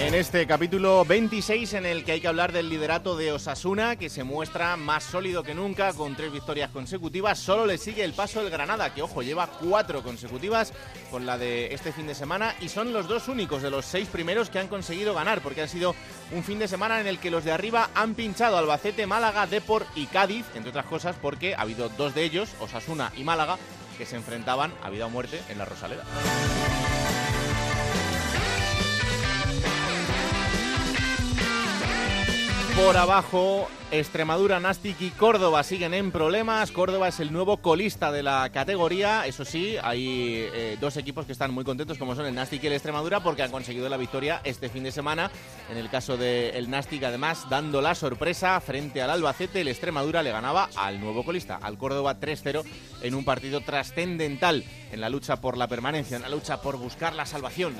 En este capítulo 26 en el que hay que hablar del liderato de Osasuna, que se muestra más sólido que nunca con tres victorias consecutivas, solo le sigue el paso el Granada, que ojo, lleva cuatro consecutivas con la de este fin de semana y son los dos únicos de los seis primeros que han conseguido ganar, porque ha sido un fin de semana en el que los de arriba han pinchado Albacete, Málaga, Deport y Cádiz, entre otras cosas porque ha habido dos de ellos, Osasuna y Málaga, que se enfrentaban a vida o muerte en la Rosaleda. Por abajo, Extremadura, Nastic y Córdoba siguen en problemas. Córdoba es el nuevo colista de la categoría. Eso sí, hay eh, dos equipos que están muy contentos, como son el Nastic y el Extremadura, porque han conseguido la victoria este fin de semana. En el caso del Nastic, además, dando la sorpresa frente al Albacete, el Extremadura le ganaba al nuevo colista, al Córdoba 3-0, en un partido trascendental en la lucha por la permanencia, en la lucha por buscar la salvación.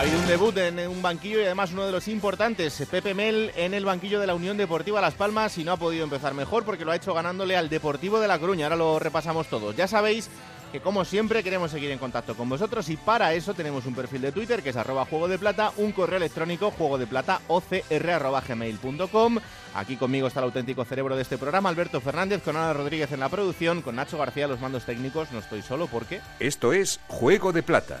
Ha habido un debut en un banquillo y además uno de los importantes, Pepe Mel en el banquillo de la Unión Deportiva Las Palmas y no ha podido empezar mejor porque lo ha hecho ganándole al Deportivo de La Coruña. Ahora lo repasamos todos. Ya sabéis que como siempre queremos seguir en contacto con vosotros y para eso tenemos un perfil de Twitter que es arroba juego de plata, un correo electrónico juego de plata. Aquí conmigo está el auténtico cerebro de este programa, Alberto Fernández, con Ana Rodríguez en la producción, con Nacho García los mandos técnicos. No estoy solo porque... Esto es Juego de Plata,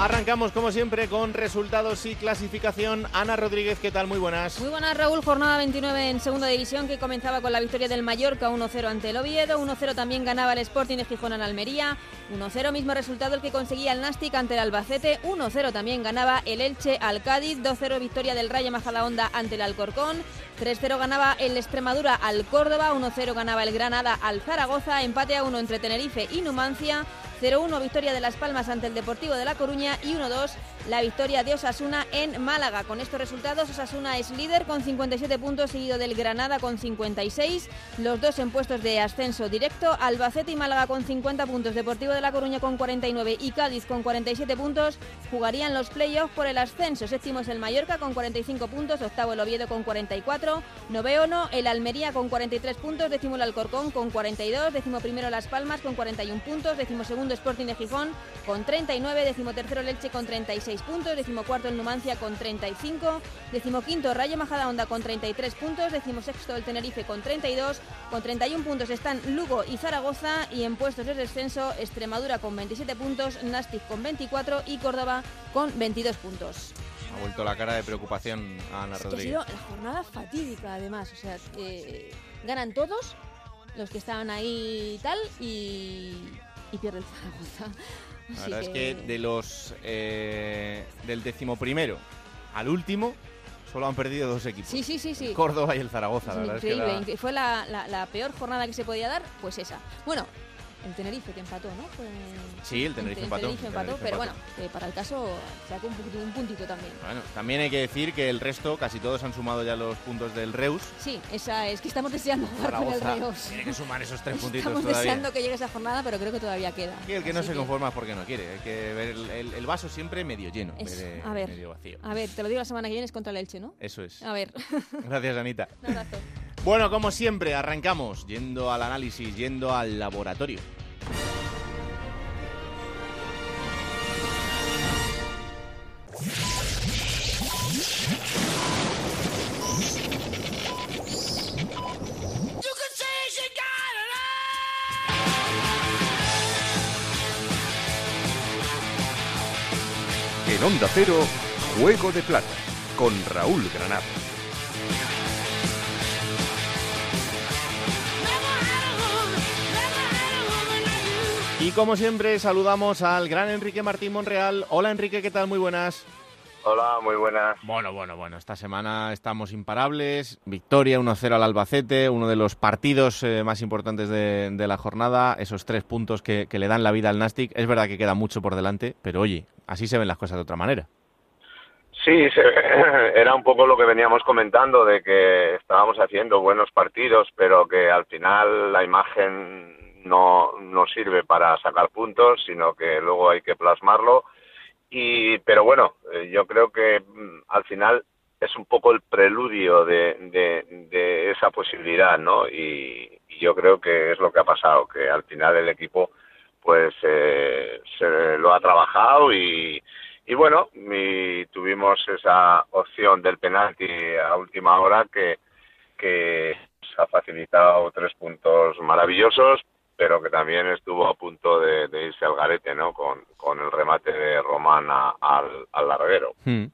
Arrancamos como siempre con resultados y clasificación. Ana Rodríguez, ¿qué tal? Muy buenas. Muy buenas, Raúl. Jornada 29 en segunda división que comenzaba con la victoria del Mallorca 1-0 ante el Oviedo. 1-0 también ganaba el Sporting de Gijón en Almería. 1-0 mismo resultado el que conseguía el Nastic ante el Albacete. 1-0 también ganaba el Elche al Cádiz. 2-0 victoria del Rayo Majadahonda ante el Alcorcón. 3-0 ganaba el Extremadura al Córdoba. 1-0 ganaba el Granada al Zaragoza. Empate a 1 entre Tenerife y Numancia. 0-1 victoria de Las Palmas ante el Deportivo de La Coruña y 1-2 la victoria de Osasuna en Málaga. Con estos resultados Osasuna es líder con 57 puntos seguido del Granada con 56, los dos en puestos de ascenso directo, Albacete y Málaga con 50 puntos, Deportivo de La Coruña con 49 y Cádiz con 47 puntos jugarían los playoffs por el ascenso. Séptimo es el Mallorca con 45 puntos, octavo el Oviedo con 44, noveno el Almería con 43 puntos, décimo el Alcorcón con 42, décimo primero Las Palmas con 41 puntos, décimo segundo Sporting de Gijón con 39, décimo tercero Leche con 36 puntos, decimocuarto el Numancia con 35, decimoquinto Rayo Majadahonda con 33 puntos, decimosexto el Tenerife con 32, con 31 puntos están Lugo y Zaragoza y en puestos de descenso Extremadura con 27 puntos, Nastic con 24 y Córdoba con 22 puntos. Ha vuelto la cara de preocupación a Ana Es que ha Rodríguez. sido la jornada fatídica además, o sea, eh, ganan todos los que estaban ahí y tal y, y pierde el Zaragoza. La verdad es que de los eh, del decimoprimero al último solo han perdido dos equipos. Sí, sí, sí, sí. El Córdoba y el Zaragoza. La verdad es que la- fue la, la- la peor jornada que se podía dar, pues esa. Bueno, el Tenerife que empató, ¿no? Sí, el Tenerife empató, Tenerife el empató, Tenerife pero empató. bueno, eh, para el caso sacó un, poquito- un puntito también. Bueno, también hay que decir que el resto, casi todos han sumado ya los puntos del Reus. Sí, esa es que estamos deseando jugar con el Reus. tiene que sumar esos tres puntitos Estamos todavía. deseando que llegue esa jornada, pero creo que todavía queda. Y el que no Así se conforma es porque no quiere. Hay que ver el, el- el vaso siempre medio lleno, en Es- vez de a ver. medio vacío. A ver, te lo digo la semana que viene es contra el Elche, ¿no? Eso es. A ver, Gracias, Anita. un abrazo. Bueno, como siempre, arrancamos yendo al análisis, yendo al laboratorio. En Onda Cero, Juego de Plata con Raúl Granado. Y como siempre, saludamos al gran Enrique Martín Monreal. Hola Enrique, ¿qué tal? Muy buenas. Hola, muy buenas. Bueno, bueno, bueno, esta semana estamos imparables. Victoria 1-0 al Albacete, uno de los partidos eh, más importantes de, la jornada. Esos tres puntos que, le dan la vida al Nastic. Es verdad que queda mucho por delante, pero oye, así se ven las cosas de otra manera. Sí, era un poco lo que veníamos comentando, de que estábamos haciendo buenos partidos, pero que al final la imagen no, no sirve para sacar puntos, sino que luego hay que plasmarlo. Y, pero bueno, eh, yo creo que mm, al final es un poco el preludio de, de, esa posibilidad, ¿no? Y, yo creo que es lo que ha pasado, que al final el equipo pues eh, se lo ha trabajado y, y bueno, y tuvimos esa opción del penalti a última hora que, que ha facilitado tres puntos maravillosos, pero que también estuvo a punto de, irse al garete, ¿no? Con, el remate de Román al, larguero. Hmm.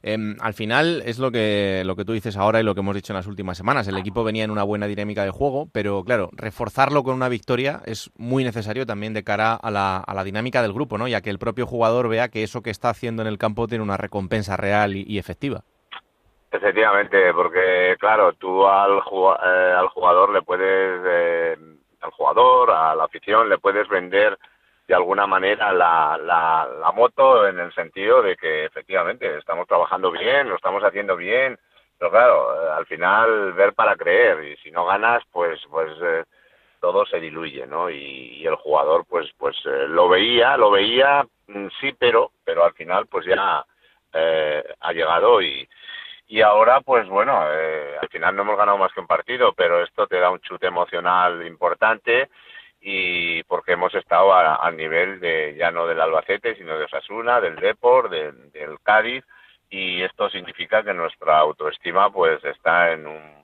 Em, al final es lo que, lo que tú dices ahora y lo que hemos dicho en las últimas semanas. El equipo venía en una buena dinámica de juego, pero claro, reforzarlo con una victoria es muy necesario también de cara a la, a la dinámica del grupo, ¿no? Ya que el propio jugador vea que eso que está haciendo en el campo tiene una recompensa real y, efectiva. Efectivamente, porque claro, tú al, eh, al jugador le puedes eh, al jugador, a la afición, le puedes vender de alguna manera la, la, moto en el sentido de que efectivamente estamos trabajando bien, lo estamos haciendo bien, pero claro, al final ver para creer y si no ganas, pues pues eh, todo se diluye, ¿no? Y, el jugador pues pues eh, lo veía, lo veía, mm, sí, pero pero al final pues ya eh, ha llegado y y ahora, pues bueno, eh, al final no hemos ganado más que un partido, pero esto te da un chute emocional importante y porque hemos estado al nivel de ya no del Albacete, sino de Osasuna, del Depor, del Cádiz y esto significa que nuestra autoestima pues está en un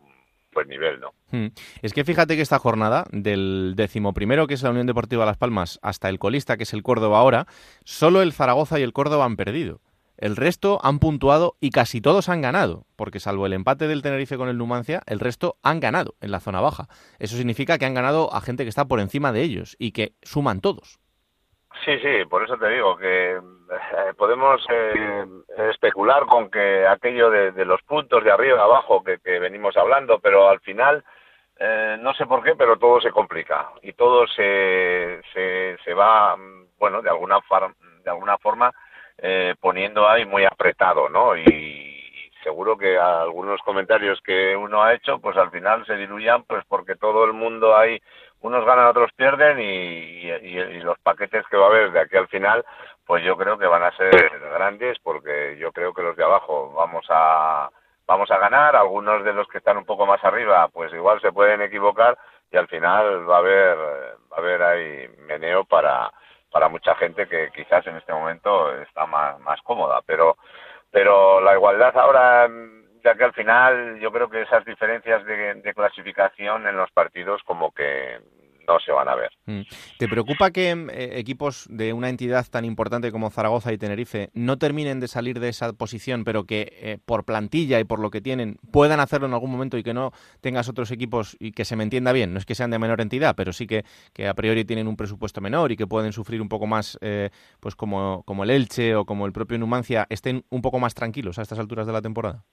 buen nivel, ¿no? Hmm. Es que fíjate que esta jornada del décimo primero, que es la Unión Deportiva Las Palmas, hasta el colista, que es el Córdoba ahora, solo el Zaragoza y el Córdoba han perdido. El resto han puntuado y casi todos han ganado, porque salvo el empate del Tenerife con el Numancia, el resto han ganado en la zona baja. Eso significa que han ganado a gente que está por encima de ellos y que suman todos. Sí, sí, por eso te digo que eh, podemos eh, especular con que aquello de, los puntos de arriba abajo que, venimos hablando, pero al final eh, no sé por qué, pero todo se complica y todo se, se, se va, bueno, de alguna, de alguna forma eh, poniendo ahí muy apretado, ¿no? Y, seguro que algunos comentarios que uno ha hecho, pues al final se diluyan, pues porque todo el mundo ahí, unos ganan, otros pierden y, los paquetes que va a haber de aquí al final, pues yo creo que van a ser grandes porque yo creo que los de abajo vamos a vamos a ganar, algunos de los que están un poco más arriba, pues igual se pueden equivocar y al final va a haber va a haber ahí meneo para para mucha gente que quizás en este momento está más, más cómoda. Pero, pero la igualdad ahora, ya que al final yo creo que esas diferencias de clasificación en los partidos como que no se van a ver. Mm. ¿Te preocupa que eh, equipos de una entidad tan importante como Zaragoza y Tenerife no terminen de salir de esa posición, pero que eh, por plantilla y por lo que tienen puedan hacerlo en algún momento y que no tengas otros equipos y que se me entienda bien? No es que sean de menor entidad, pero sí que, que a priori tienen un presupuesto menor y que pueden sufrir un poco más, eh, pues como, como el Elche o como el propio Numancia, estén un poco más tranquilos a estas alturas de la temporada.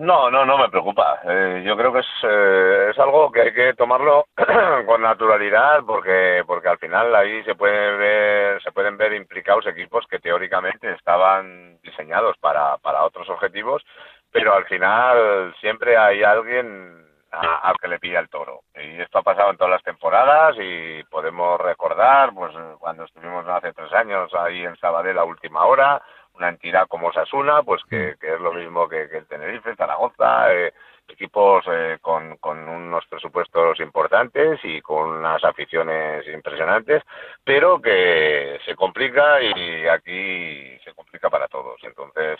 No, no, no me preocupa. Eh, yo creo que es, eh, es algo que hay que tomarlo con naturalidad porque porque al final ahí se puede ver se pueden ver implicados equipos que teóricamente estaban diseñados para para otros objetivos, pero al final siempre hay alguien al que le pilla el toro. Y esto ha pasado en todas las temporadas y podemos recordar pues cuando estuvimos hace tres años ahí en Sabadell a última hora una entidad como Sasuna, pues que, mm. es lo mismo que, el Tenerife, Zaragoza, eh, equipos eh, con, con, unos presupuestos importantes y con unas aficiones impresionantes, pero que se complica y aquí se complica para todos. Entonces,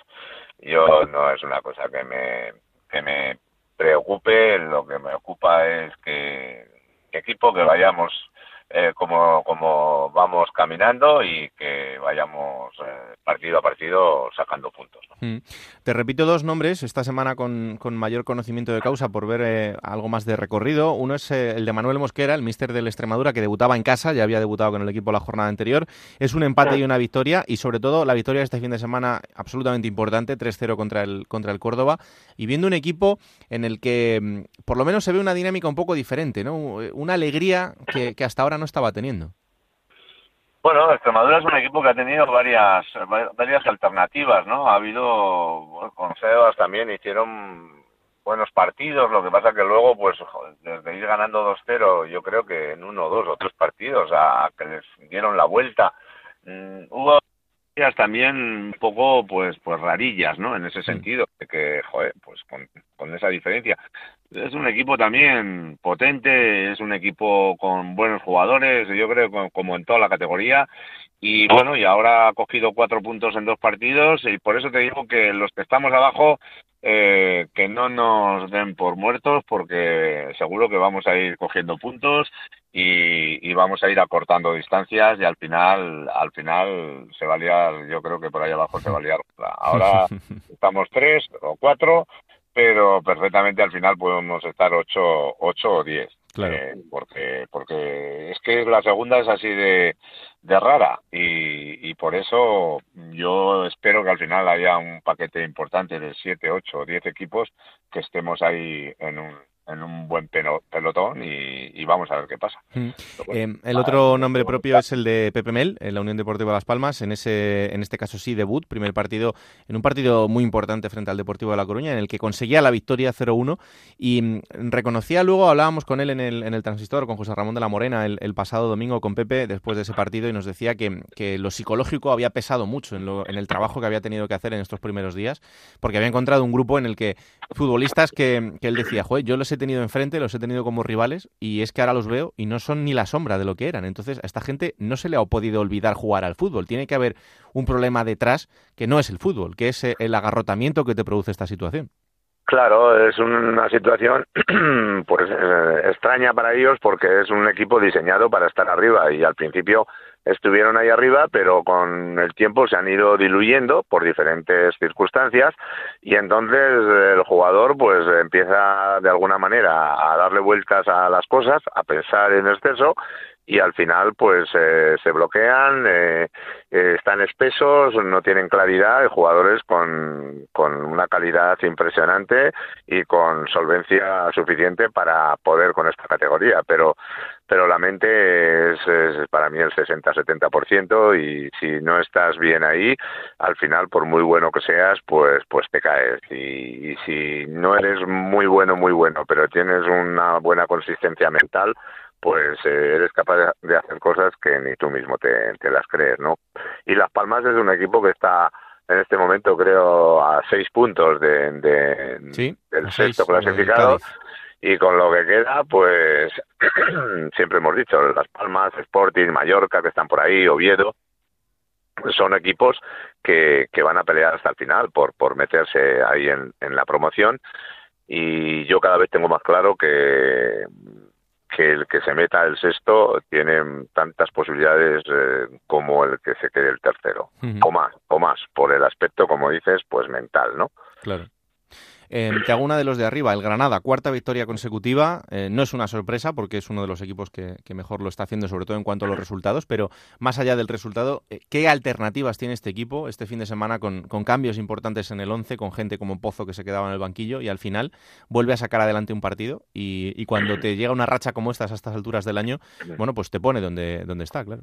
yo no es una cosa que me, que me preocupe, lo que me ocupa es que, que equipo que vayamos eh, como, como vamos caminando y que vayamos eh, partido a partido sacando puntos. Mm. Te repito dos nombres esta semana con, mayor conocimiento de causa por ver eh, algo más de recorrido. Uno es el de Manuel Mosquera, el míster del Extremadura, que debutaba en casa, ya había debutado con el equipo la jornada anterior. Es un empate y una victoria, y sobre todo la victoria de este fin de semana absolutamente importante, 3-0 contra el, contra el Córdoba, y viendo un equipo en el que mm, por lo menos se ve una dinámica un poco diferente, ¿no? Una alegría que hasta ahora no estaba teniendo. Bueno, Extremadura es un equipo que ha tenido varias varias alternativas, ¿no? Ha habido, bueno, con Sebas también hicieron buenos partidos, lo que pasa que luego, pues, desde ir ganando 2-0, yo creo que en uno, dos o tres partidos, a, que les dieron la vuelta, mm, hubo también un poco pues pues rarillas no en ese sentido de que joder pues con, con esa diferencia es un equipo también potente es un equipo con buenos jugadores yo creo como en toda la categoría. Y bueno y ahora ha cogido cuatro puntos en dos partidos y por eso te digo que los que estamos abajo eh, que no nos den por muertos porque seguro que vamos a ir cogiendo puntos y, vamos a ir acortando distancias y al final al final se va a liar yo creo que por ahí abajo se va a liar. Ahora estamos tres o cuatro pero perfectamente al final podemos estar ocho ocho o diez Claro. Eh, porque, porque es que la segunda es así de, de rara y, y, por eso yo espero que al final haya un paquete importante de 7, 8 o 10 equipos que estemos ahí en un, en un buen pelotón y, vamos a ver qué pasa. Mm. Eh, el otro nombre propio es el de Pepe Mel, en la Unión Deportiva Las Palmas, en ese en este caso sí debut, primer partido, en un partido muy importante frente al Deportivo de La Coruña, en el que conseguía la victoria 0-1 y mm, reconocía luego, hablábamos con él en el, en el transistor, con José Ramón de la Morena el, pasado domingo con Pepe después de ese partido y nos decía que, que lo psicológico había pesado mucho en, lo, en el trabajo que había tenido que hacer en estos primeros días, porque había encontrado un grupo en el que futbolistas que, que él decía, joder, yo he tenido enfrente, los he tenido como rivales y es que ahora los veo y no son ni la sombra de lo que eran. Entonces a esta gente no se le ha podido olvidar jugar al fútbol. Tiene que haber un problema detrás que no es el fútbol, que es eh, el agarrotamiento que te produce esta situación. Claro, es una situación pues eh, extraña para ellos porque es un equipo diseñado para estar arriba y al principio estuvieron ahí arriba, pero con el tiempo se han ido diluyendo por diferentes circunstancias y entonces el jugador pues empieza de alguna manera a darle vueltas a las cosas, a pensar en exceso y al final pues eh, se bloquean, eh, eh, están espesos, no tienen claridad, hay jugadores con, con una calidad impresionante y con solvencia suficiente para poder con esta categoría, pero pero la mente es, para mí el 60-70% y si no estás bien ahí, al final por muy bueno que seas, pues pues te caes. Y, y si no eres muy bueno, muy bueno, pero tienes una buena consistencia mental, pues eh, eres capaz de, hacer cosas que ni tú mismo te, las crees, ¿no? Y Las Palmas es un equipo que está en este momento creo a seis puntos de, del sexto clasificado. Y con lo que queda pues siempre hemos dicho Las Palmas, Sporting, Mallorca que están por ahí, Oviedo son equipos que, que van a pelear hasta el final por, por meterse ahí en, en la promoción. Y yo cada vez tengo más claro que que el que se meta el sexto tiene tantas posibilidades eh, como el que se quede el tercero, o más, o más, por el aspecto, como dices, pues mental, ¿no? Claro. Eh, te hago una de los de arriba, el Granada, cuarta victoria consecutiva. Eh, no es una sorpresa porque es uno de los equipos que, mejor lo está haciendo, sobre todo en cuanto a los resultados, pero más allá del resultado, eh, ¿qué alternativas tiene este equipo este fin de semana con, cambios importantes en el 11, con gente como Pozo que se quedaba en el banquillo y al final vuelve a sacar adelante un partido y, y cuando te llega una racha como estas a estas alturas del año, bueno, pues te pone donde, donde está, claro.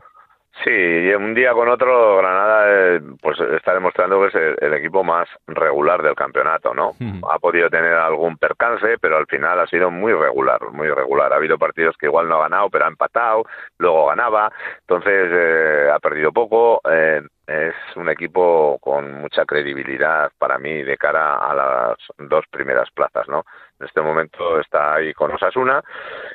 Sí, y un día con otro Granada eh, pues está demostrando que es el, equipo más regular del campeonato, ¿no? Ha podido tener algún percance, pero al final ha sido muy regular, muy regular. Ha habido partidos que igual no ha ganado, pero ha empatado, luego ganaba, entonces eh, ha perdido poco. Eh, es un equipo con mucha credibilidad para mí de cara a las dos primeras plazas, ¿no? En este momento está ahí con Osasuna,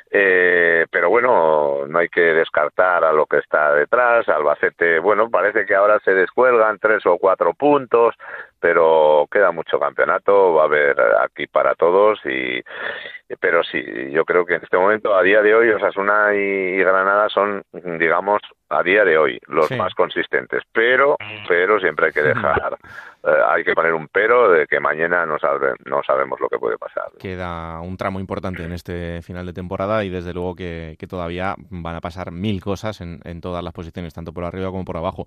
eh, pero bueno, no hay que descartar a lo que está detrás. Albacete, bueno, parece que ahora se descuelgan tres o cuatro puntos, pero queda mucho campeonato, va a haber aquí para todos y pero sí, yo creo que en este momento, a día de hoy, Osasuna y, Granada son, digamos, a día de hoy los más consistentes. Pero, pero siempre hay que dejar eh, hay que poner un pero de que mañana no, no sabemos lo que puede pasar. Queda un tramo importante en este final de temporada y desde luego que, todavía van a pasar mil cosas en, todas las posiciones, tanto por arriba como por abajo.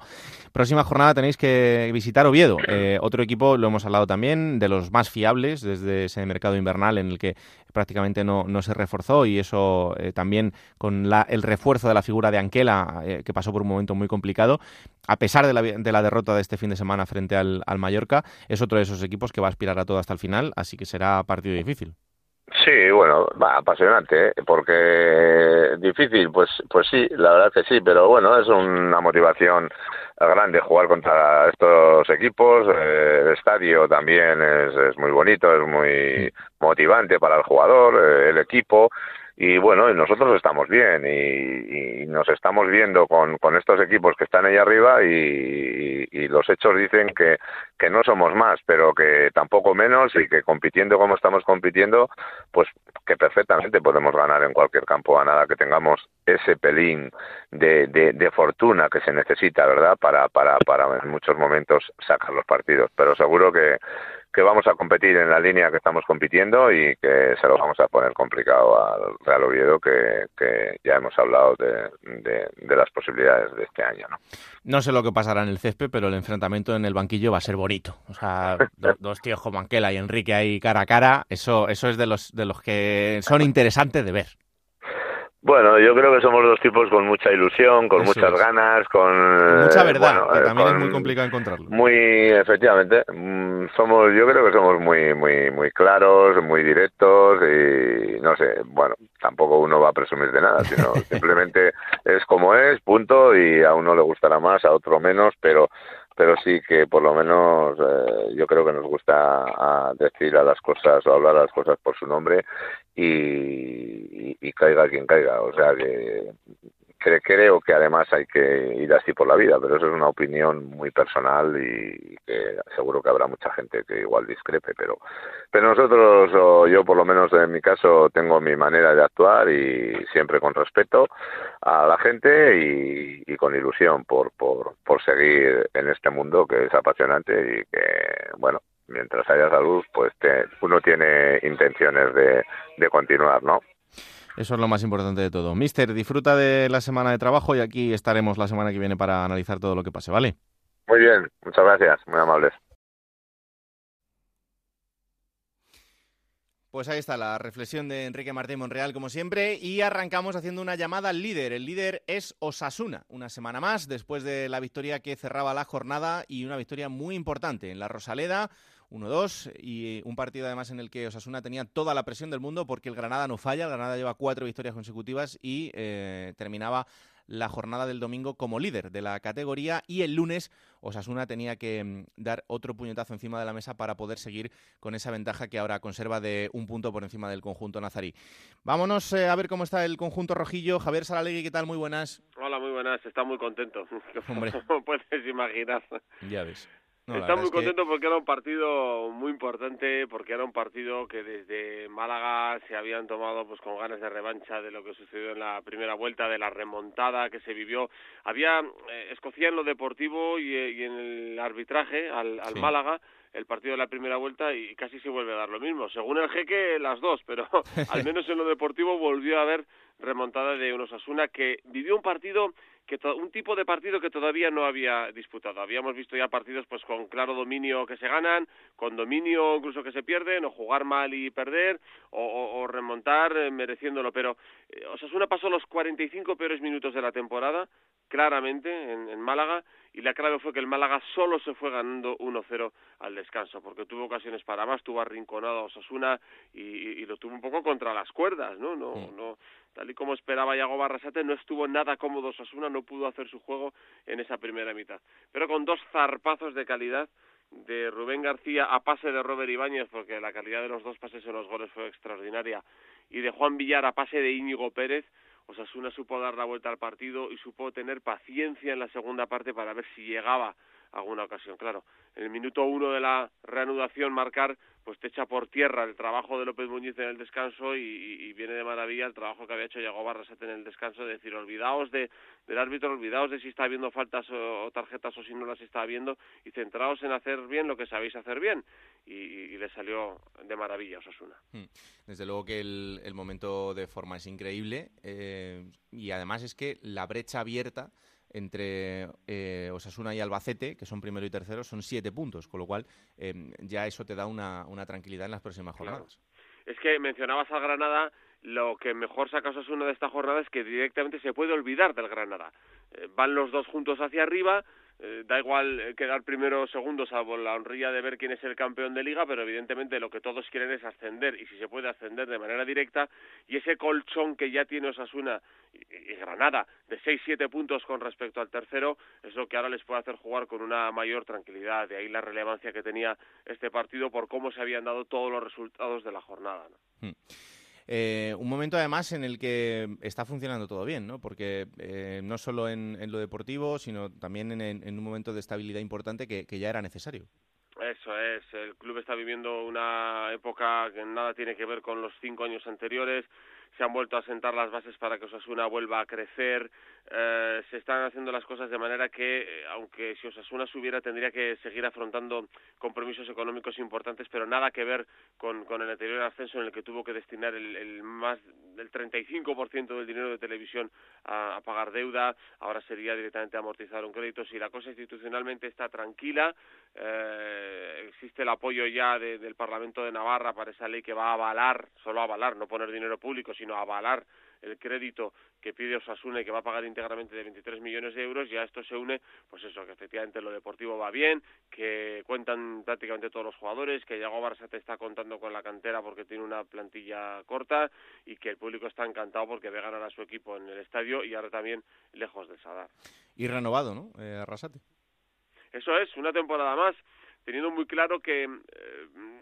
Próxima jornada tenéis que visitar Oviedo, eh, otro equipo, lo hemos hablado también, de los más fiables desde ese mercado invernal en el que prácticamente no, no se reforzó y eso eh, también con la, el refuerzo de la figura de Anquela, que pasó por un momento muy complicado, a pesar de la, de la derrota de este fin de semana frente al, al Mallorca, es otro de esos equipos que va a aspirar a todo hasta el final, así que será partido difícil. Sí, bueno, va, apasionante, ¿eh? porque difícil, pues, pues sí, la verdad que sí, pero bueno, es una motivación grande jugar contra estos equipos. Eh, el estadio también es, es, muy bonito, es muy motivante para el jugador, eh, el equipo y bueno, nosotros estamos bien y, nos estamos viendo con, con, estos equipos que están ahí arriba y, y, los hechos dicen que, que no somos más, pero que tampoco menos y que compitiendo como estamos compitiendo, pues que perfectamente podemos ganar en cualquier campo a nada que tengamos ese pelín de, de, de fortuna que se necesita, ¿verdad? Para, para, para en muchos momentos sacar los partidos, pero seguro que que vamos a competir en la línea que estamos compitiendo y que se lo vamos a poner complicado al Real Oviedo, que, ya hemos hablado de, las posibilidades de este año. ¿no? no sé lo que pasará en el césped, pero el enfrentamiento en el banquillo va a ser bonito. O sea, dos, tíos como Anquela y Enrique ahí cara a cara, eso, eso es de los, de los que son interesantes de ver. Bueno, yo creo que somos dos tipos con mucha ilusión, con muchas ganas, con... mucha verdad, que eh, también es muy complicado encontrarlo. Muy, efectivamente, mm, somos, yo creo que somos muy, muy, muy claros, muy directos y no sé, bueno, tampoco uno va a presumir de nada, sino simplemente es como es, punto, y a uno le gustará más, a otro menos, pero pero sí que por lo menos eh, yo creo que nos gusta a decir a las cosas o hablar a las cosas por su nombre y, y, caiga quien caiga. O sea que creo que además hay que ir así por la vida, pero eso es una opinión muy personal y que seguro que habrá mucha gente que igual discrepe, pero pero nosotros o yo por lo menos en mi caso tengo mi manera de actuar y siempre con respeto a la gente y, con ilusión por, por seguir en este mundo que es apasionante y que bueno mientras haya salud pues uno tiene intenciones de, de continuar, ¿no? Eso es lo más importante de todo. Mister, disfruta de la semana de trabajo y aquí estaremos la semana que viene para analizar todo lo que pase, ¿vale? Muy bien, muchas gracias, muy amables. Pues ahí está la reflexión de Enrique Martín Monreal, como siempre, y arrancamos haciendo una llamada al líder. El líder es Osasuna, una semana más después de la victoria que cerraba la jornada y una victoria muy importante en la Rosaleda. 1-2 y un partido además en el que Osasuna tenía toda la presión del mundo porque el Granada no falla, el Granada lleva cuatro victorias consecutivas y eh, terminaba la jornada del domingo como líder de la categoría y el lunes Osasuna tenía que mm, dar otro puñetazo encima de la mesa para poder seguir con esa ventaja que ahora conserva de un punto por encima del conjunto nazarí. Vámonos eh, a ver cómo está el conjunto rojillo. Javier Saralegui, ¿qué tal? Muy buenas. Hola, muy buenas. Está muy contento. Hombre. Como puedes imaginar. Ya ves. Está muy contento porque era un partido muy importante, porque era un partido que desde Málaga se habían tomado pues con ganas de revancha de lo que sucedió en la primera vuelta, de la remontada que se vivió. Había eh, escocía en lo deportivo y, eh, en el arbitraje al, al Málaga el partido de la primera vuelta y casi se vuelve a dar lo mismo. Según el jeque, las dos, pero al menos en lo deportivo volvió a haber remontada de unos Asuna que vivió un partido que un tipo de partido que todavía no había disputado. Habíamos visto ya partidos pues con claro dominio que se ganan, con dominio incluso que se pierden, o jugar mal y perder, o, remontar eh, mereciéndolo. Pero Osasuna pasó los 45 peores minutos de la temporada, claramente, en, en Málaga, y la clave fue que el Málaga solo se fue ganando 1-0 al descanso, porque tuvo ocasiones para más, tuvo arrinconado a Osasuna y, y, lo tuvo un poco contra las cuerdas, ¿no? No, no tal y como esperaba Yago Barrasate, no estuvo nada cómodo Osasuna, no pudo hacer su juego en esa primera mitad. Pero con dos zarpazos de calidad de Rubén García a pase de Robert Ibáñez, porque la calidad de los dos pases en los goles fue extraordinaria, y de Juan Villar a pase de Íñigo Pérez, Osasuna supo dar la vuelta al partido y supo tener paciencia en la segunda parte para ver si llegaba alguna ocasión. Claro, en el minuto uno de la reanudación marcar, pues te echa por tierra el trabajo de López Muñiz en el descanso y, viene de maravilla el trabajo que había hecho Yago Barrasate en el descanso, de decir, olvidaos de, del árbitro, olvidaos de si está habiendo faltas o, tarjetas o si no las está habiendo y centraos en hacer bien lo que sabéis hacer bien. Y, le salió de maravilla Osasuna. Hmm. Desde luego que el, el momento de forma es increíble eh, y además es que la brecha abierta entre eh, Osasuna y Albacete, que son primero y tercero, son siete puntos, con lo cual em, ya eso te da una, una, tranquilidad en las próximas jornadas. Es que mencionabas al Granada, lo que mejor saca Osasuna de esta jornada es que directamente se puede olvidar del Granada. Eh, van los dos juntos hacia arriba, eh, da igual eh, quedar primero o segundo, salvo la honrilla de ver quién es el campeón de liga, pero evidentemente lo que todos quieren es ascender y si se puede ascender de manera directa y ese colchón que ya tiene Osasuna y, Granada de 6-7 puntos con respecto al tercero es lo que ahora les puede hacer jugar con una mayor tranquilidad. De ahí la relevancia que tenía este partido por cómo se habían dado todos los resultados de la jornada. ¿no? Hmm. Eh, un momento además en el que está funcionando todo bien, ¿no? Porque eh, no solo en, lo deportivo, sino también en, un momento de estabilidad importante que, que ya era necesario. Eso es, el club está viviendo una época que nada tiene que ver con los cinco años anteriores, se han vuelto a sentar las bases para que Osasuna vuelva a crecer, eh, se están haciendo las cosas de manera que, eh, aunque si Osasuna subiera, tendría que seguir afrontando compromisos económicos importantes, pero nada que ver con, el anterior ascenso en el que tuvo que destinar el, más del 35% del dinero de televisión a, pagar deuda, ahora sería directamente amortizar un crédito. Si la cosa institucionalmente está tranquila, eh, existe el apoyo ya del Parlamento de Navarra para esa ley que va a avalar, solo avalar, no poner dinero público, sino avalar el crédito que pide Osasuna y que va a pagar íntegramente de 23 millones de euros, y a esto se une, pues eso, que efectivamente lo deportivo va bien, que cuentan prácticamente todos los jugadores, que Yago te está contando con la cantera porque tiene una plantilla corta y que el público está encantado porque ve ganar a su equipo en el estadio y ahora también lejos del Sadar. Y renovado, ¿no? Eh, Arrasate. Eso es, una temporada más teniendo muy claro que eh,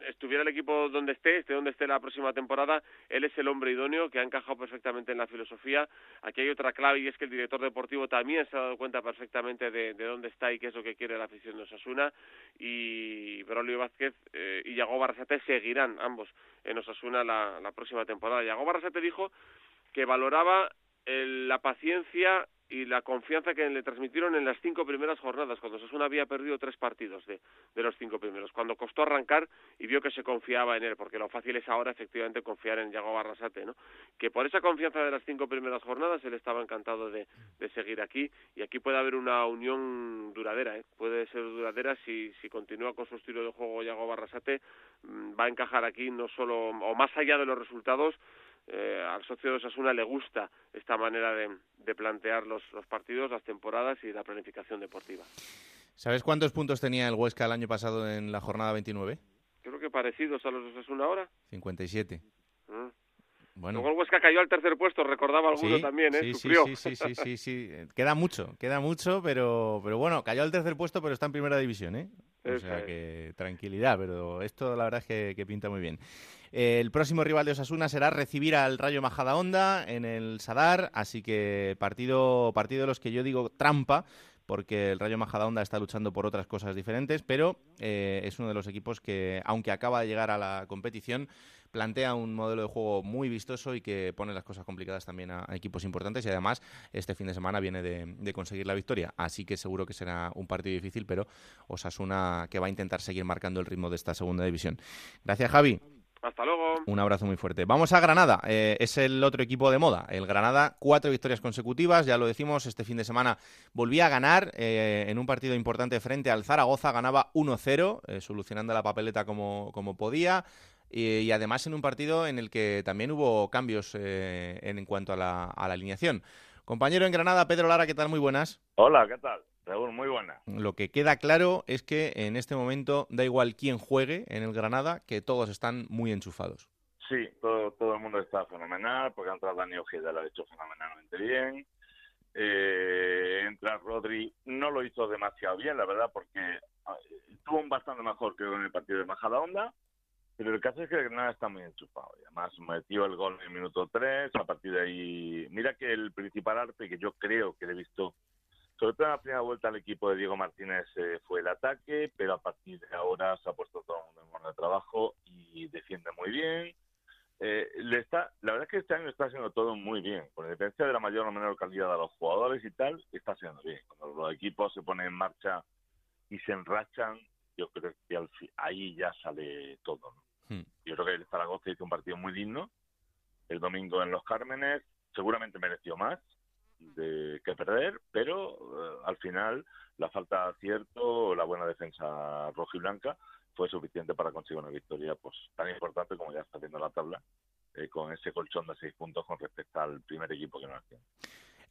estuviera el equipo donde esté, esté donde esté la próxima temporada, él es el hombre idóneo que ha encajado perfectamente en la filosofía. Aquí hay otra clave y es que el director deportivo también se ha dado cuenta perfectamente de, dónde está y qué es lo que quiere la afición de Osasuna y Braulio Vázquez eh, y Yago Barrasate seguirán ambos en Osasuna la, la próxima temporada. Yago Barrasate dijo que valoraba la paciencia y la confianza que le transmitieron en las cinco primeras jornadas, cuando Sasuna había perdido tres partidos de, de, los cinco primeros, cuando costó arrancar y vio que se confiaba en él, porque lo fácil es ahora efectivamente confiar en Yago Barrasate, ¿no? Que por esa confianza de las cinco primeras jornadas él estaba encantado de, de seguir aquí y aquí puede haber una unión duradera, ¿eh? Puede ser duradera si, si continúa con su estilo de juego Yago Barrasate, mm, va a encajar aquí no solo, o más allá de los resultados, eh, al socio de Osasuna le gusta esta manera de, plantear los, partidos, las temporadas y la planificación deportiva. ¿Sabes cuántos puntos tenía el Huesca el año pasado en la jornada 29? Creo que parecidos a los de Osasuna ahora. 57. Mm. Bueno. Luego el Huesca cayó al tercer puesto, recordaba alguno también, ¿eh? Sí, sí, sí, sí, sí, sí, Queda mucho, queda mucho, pero, pero bueno, cayó al tercer puesto, pero está en primera división, ¿eh? O sea que tranquilidad, pero esto la verdad es que pinta muy bien. El próximo rival de Osasuna será recibir al Rayo Majadahonda en el Sadar, así que partido, partido de los que yo digo trampa, porque el Rayo Majadahonda está luchando por otras cosas diferentes, pero eh, es uno de los equipos que, aunque acaba de llegar a la competición, plantea un modelo de juego muy vistoso y que pone las cosas complicadas también a, equipos importantes y además este fin de semana viene de, de, conseguir la victoria. Así que seguro que será un partido difícil, pero Osasuna que va a intentar seguir marcando el ritmo de esta segunda división. Gracias, Javi. Hasta luego. Un abrazo muy fuerte. Vamos a Granada. Eh, es el otro equipo de moda. El Granada, cuatro victorias consecutivas. Ya lo decimos, este fin de semana volvía a ganar eh, en un partido importante frente al Zaragoza. Ganaba 1-0, eh, solucionando la papeleta como, como podía. Y, además en un partido en el que también hubo cambios en, cuanto a la, a la alineación. Compañero en Granada, Pedro Lara, ¿qué tal? Muy buenas. Hola, ¿qué tal? Raúl, muy buena. Lo que queda claro es que en este momento da igual quién juegue en el Granada, que todos están muy enchufados. Sí, todo, todo el mundo está fenomenal, porque ha entrado Dani Ojeda, lo ha hecho fenomenalmente bien. Eh, entra Rodri, no lo hizo demasiado bien, la verdad, porque estuvo bastante mejor que en el partido de Majada Onda, pero el caso es que el Granada está muy enchufado. Y además metió el gol en el minuto 3, a partir de ahí... Mira que el principal arte que yo creo que he visto sobre todo en la primera vuelta el equipo de Diego Martínez eh, fue el ataque, pero a partir de ahora se ha puesto todo el mundo en modo de trabajo y defiende muy bien. Eh, le está, la verdad es que este año está haciendo todo muy bien, con independencia de la mayor o menor calidad de los jugadores y tal, está haciendo bien. Cuando los equipos se ponen en marcha y se enrachan, yo creo que ahí ya sale todo. Hmm. Yo creo que el Zaragoza hizo un partido muy digno el domingo en Los Cármenes, seguramente mereció más, de que perder, pero eh, al final la falta de acierto, la buena defensa roja y blanca fue suficiente para conseguir una victoria pues tan importante como ya está viendo la tabla, eh, con ese colchón de seis puntos con respecto al primer equipo que nos hacía.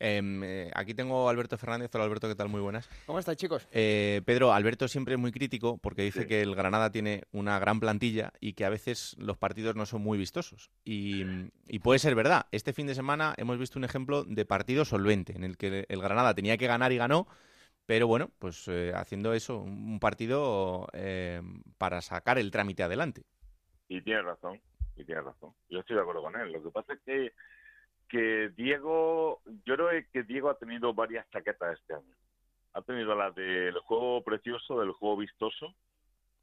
Em, eh, aquí tengo a Alberto Fernández. Hola Alberto, ¿qué tal? Muy buenas. ¿Cómo estás, chicos? Eh, Pedro, Alberto siempre es muy crítico porque dice que el Granada tiene una gran plantilla y que a veces los partidos no son muy vistosos. Y, puede ser verdad. Este fin de semana hemos visto un ejemplo de partido solvente en el que el Granada tenía que ganar y ganó. Pero bueno, pues eh, haciendo eso, un partido para sacar el trámite adelante. Y tiene razón, y tiene razón. Yo estoy de acuerdo con él. Lo que pasa es que que Diego, yo creo que Diego ha tenido varias chaquetas este año. Ha tenido la del juego precioso, del juego vistoso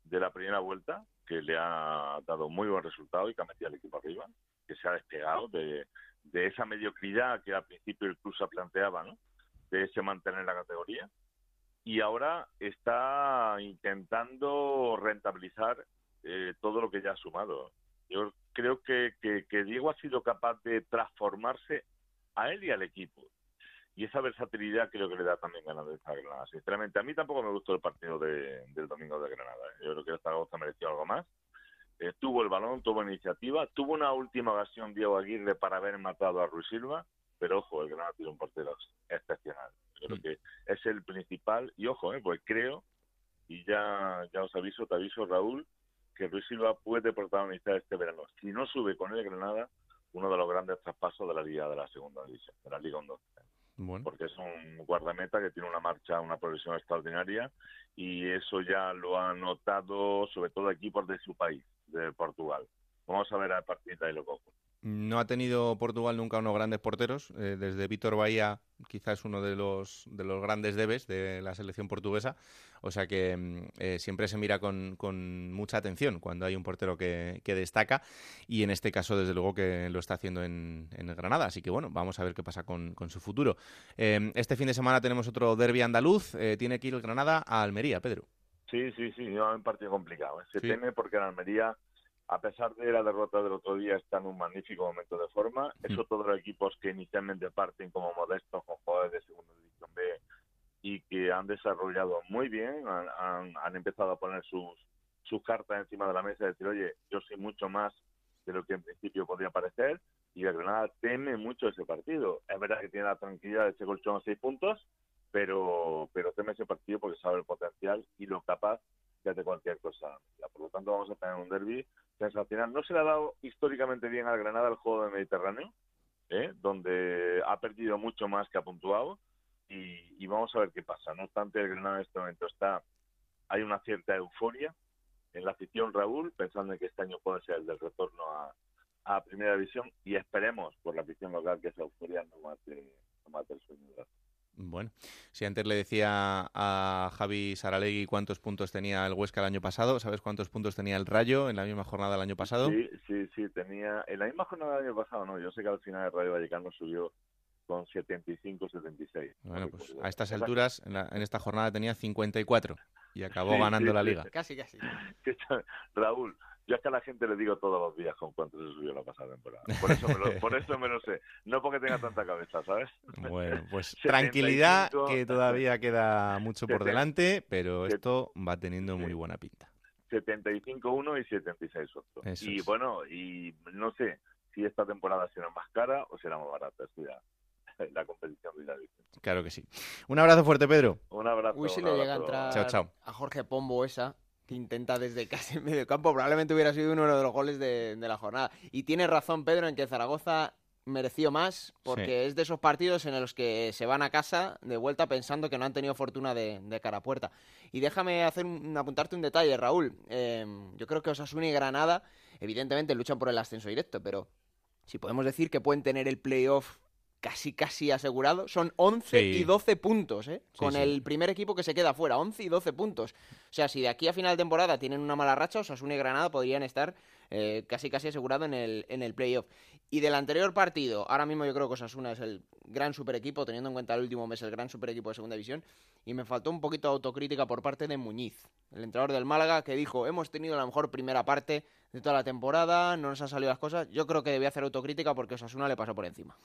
de la primera vuelta, que le ha dado muy buen resultado y que ha metido al equipo arriba, que se ha despegado de, esa mediocridad que al principio el club se planteaba, ¿no? de ese mantener la categoría. Y ahora está intentando rentabilizar eh, todo lo que ya ha sumado. Yo creo que, que, Diego ha sido capaz de transformarse a él y al equipo. Y esa versatilidad creo que le da también ganas de estar Granada. Sinceramente, a mí tampoco me gustó el partido del domingo de Granada. ¿eh? Yo creo que esta Zaragoza mereció algo más. Eh, tuvo el balón, tuvo iniciativa, tuvo una última ocasión Diego Aguirre para haber matado a Ruiz Silva, pero ojo, el Granada tiene un portero excepcional. Yo creo mm. que es el principal. Y ojo, eh, pues creo, y ya, ya os aviso, te aviso, Raúl, que Luis Silva puede protagonizar este verano. Si no sube con el Granada, uno de los grandes traspasos de la Liga de la Segunda División, de la Liga 1 bueno. Porque es un guardameta que tiene una marcha, una progresión extraordinaria y eso ya lo han notado sobre todo equipos de su país, de Portugal. Vamos a ver a partir de ahí lo que ocurre. No ha tenido Portugal nunca unos grandes porteros. Eh, desde Víctor Bahía, quizás uno de los, de los grandes debes de la selección portuguesa. O sea que mm, eh, siempre se mira con, con, mucha atención cuando hay un portero que, que, destaca. Y en este caso, desde luego, que lo está haciendo en, en Granada. Así que bueno, vamos a ver qué pasa con, con su futuro. Eh, este fin de semana tenemos otro derby andaluz. tiene que ir el Granada a Almería, Pedro. Sí, sí, sí. un partido complicado. Se teme porque en Almería a pesar de la derrota del otro día, está en un magnífico momento de forma. Eso todos los equipos que inicialmente parten como modestos con jugadores de segunda división B y que han desarrollado muy bien, han, empezado a poner sus, sus cartas encima de la mesa y decir, oye, yo soy mucho más de lo que en principio podría parecer y el Granada teme mucho ese partido. Es verdad que tiene la tranquilidad de ese colchón a seis puntos, pero, pero teme ese partido porque sabe el potencial y lo capaz de hacer cualquier cosa. Por lo tanto, vamos a tener un derby sensacional. No se le ha dado históricamente bien al Granada el juego del Mediterráneo, ¿eh? donde ha perdido mucho más que ha puntuado. Y, vamos a ver qué pasa. No obstante, el Granada en este momento está. Hay una cierta euforia en la afición Raúl, pensando en que este año puede ser el del retorno a, a Primera División. Y esperemos por la afición local que esa euforia no mate, no mate el sueño de bueno, si antes le decía a Javi Saralegui cuántos puntos tenía el Huesca el año pasado, ¿sabes cuántos puntos tenía el Rayo en la misma jornada del año pasado? Sí, sí, sí, tenía. En la misma jornada del año pasado, no, yo sé que al final el Rayo Vallecano subió con 75, 76. Bueno, pues a estas alturas, en, esta jornada tenía 54 y acabó ganando la liga. Casi, casi. Raúl, yo es que a la gente le digo todos los días con cuánto se subió la pasada temporada. Por eso me lo, por eso me lo sé. No porque tenga tanta cabeza, ¿sabes? Bueno, pues tranquilidad, que todavía queda mucho por delante, pero esto va teniendo muy buena pinta. 75 uno y 76 otro. y bueno, y no sé si esta temporada será más cara o será más barata. Ya la competición de la Claro que sí. Un abrazo fuerte, Pedro. Un abrazo. Uy, si le llega a entrar a Jorge Pombo esa, intenta desde casi el medio campo, probablemente hubiera sido uno de los goles de, la jornada. Y tiene razón Pedro en que Zaragoza mereció más porque es de esos partidos en los que se van a casa de vuelta pensando que no han tenido fortuna de, cara a puerta. Y déjame hacer apuntarte un detalle, Raúl. Em, yo creo que Osasuna y Granada, evidentemente, luchan por el ascenso directo, pero si podemos decir que pueden tener el playoff casi casi asegurado. Son 11 y 12 puntos, ¿eh? Con el primer equipo que se queda fuera, 11 y 12 puntos. O sea, si de aquí a final de temporada tienen una mala racha, Osasuna y Granada podrían estar eh, casi casi asegurado en el, en el playoff. Y del anterior partido, ahora mismo yo creo que Osasuna es el gran super equipo, teniendo en cuenta el último mes el gran super equipo de segunda división, y me faltó un poquito de autocrítica por parte de Muñiz, el entrenador del Málaga, que dijo, hemos tenido la mejor primera parte de toda la temporada, no nos han salido las cosas, yo creo que debía hacer autocrítica porque Osasuna le pasó por encima.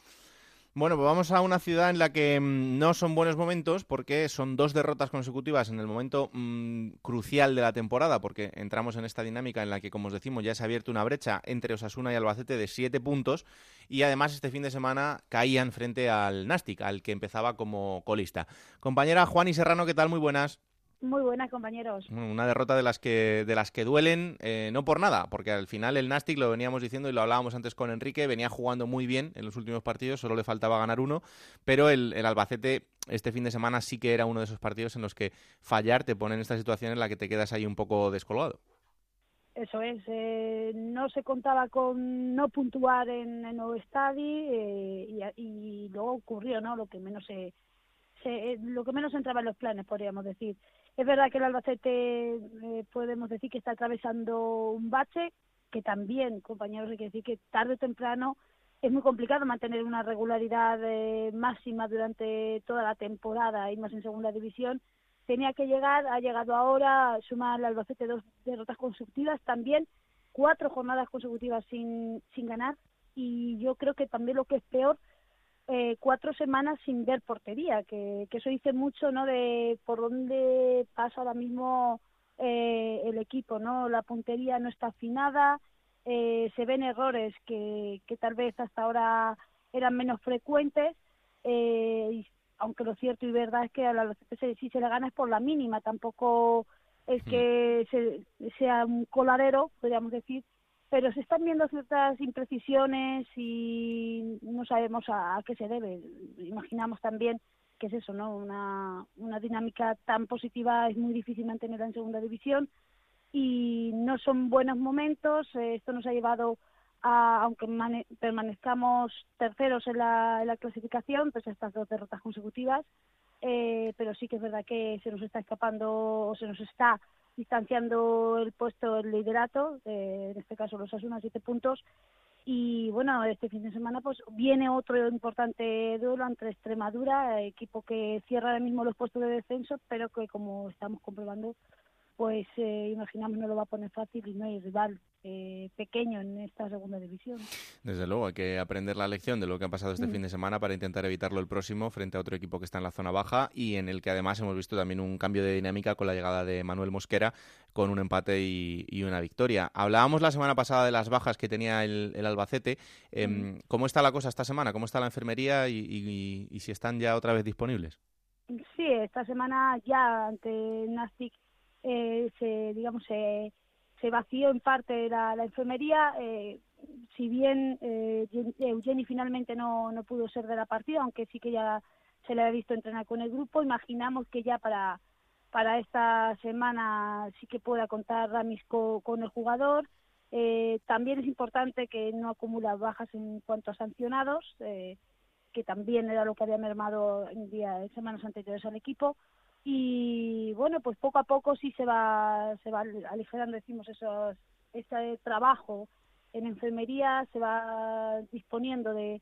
Bueno, pues vamos a una ciudad en la que mm, no son buenos momentos porque son dos derrotas consecutivas en el momento mm, crucial de la temporada, porque entramos en esta dinámica en la que, como os decimos, ya se ha abierto una brecha entre Osasuna y Albacete de siete puntos y además este fin de semana caían frente al Nastic, al que empezaba como colista. Compañera Juan y Serrano, ¿qué tal? Muy buenas. Muy buenas, compañeros. Una derrota de las que, de las que duelen, eh, no por nada, porque al final el Nastic, lo veníamos diciendo y lo hablábamos antes con Enrique, venía jugando muy bien en los últimos partidos, solo le faltaba ganar uno, pero el, Albacete este fin de semana sí que era uno de esos partidos en los que fallar te pone en esta situación en la que te quedas ahí un poco descolgado. Eso es, eh, no se contaba con no puntuar en el nuevo estadio eh, y, luego ocurrió, ¿no? Lo que menos se, lo que menos entraba en los planes, podríamos decir. Es verdad que el Albacete eh, podemos decir que está atravesando un bache, que también, compañeros, hay que decir que tarde o temprano es muy complicado mantener una regularidad eh, máxima durante toda la temporada y más en segunda división. Tenía que llegar, ha llegado ahora, suma al Albacete dos derrotas consecutivas, también cuatro jornadas consecutivas sin, sin ganar y yo creo que también lo que es peor eh, cuatro semanas sin ver portería, que, eso dice mucho, ¿no? De por dónde pasa ahora mismo eh, el equipo, ¿no? La puntería no está afinada, eh, se ven errores que, que tal vez hasta ahora eran menos frecuentes, aunque lo cierto y verdad es que a la si se le gana es por la mínima, tampoco es que sea un coladero, podríamos decir, pero se están viendo ciertas imprecisiones y no sabemos a, qué se debe. Imaginamos también que es eso, ¿no? Una, una dinámica tan positiva es muy difícil mantenerla en segunda división y no son buenos momentos. Eh, esto nos ha llevado a, aunque permanezcamos terceros en la, en la clasificación, pues estas dos derrotas consecutivas, eh, pero sí que es verdad que se nos está escapando o se nos está distanciando el puesto el liderato, eh, en este caso los Asuna, siete puntos. Y bueno, este fin de semana pues viene otro importante duelo entre Extremadura, equipo que cierra ahora mismo los puestos de descenso, pero que como estamos comprobando pues eh, imaginamos no lo va a poner fácil y no hay rival eh, pequeño en esta segunda división. Desde luego, hay que aprender la lección de lo que ha pasado este mm. fin de semana para intentar evitarlo el próximo frente a otro equipo que está en la zona baja y en el que además hemos visto también un cambio de dinámica con la llegada de Manuel Mosquera con un empate y, una victoria. Hablábamos la semana pasada de las bajas que tenía el, Albacete. Mm. ¿Cómo está la cosa esta semana? ¿Cómo está la enfermería y, si están ya otra vez disponibles? Sí, esta semana ya ante Nastic eh, se, digamos, se, se vació en parte la, enfermería. Eh, si bien eh, Eugeni finalmente no, no pudo ser de la partida, aunque sí que ya se le había visto entrenar con el grupo, imaginamos que ya para, para esta semana sí que pueda contar Ramis con, el jugador. Eh, también es importante que no acumula bajas en cuanto a sancionados, eh, que también era lo que había mermado en, día, semanas anteriores al equipo y bueno pues poco a poco sí se va se va aligerando decimos esos ese trabajo en enfermería se va disponiendo de,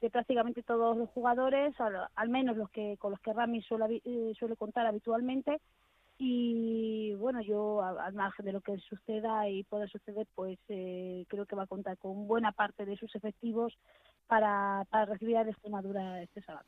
de prácticamente todos los jugadores al, menos los que con los que Rami suele, eh, suele contar habitualmente. Y bueno yo al margen de lo que suceda y pueda suceder pues eh, creo que va a contar con buena parte de sus efectivos para, para recibir a Extremadura este sábado.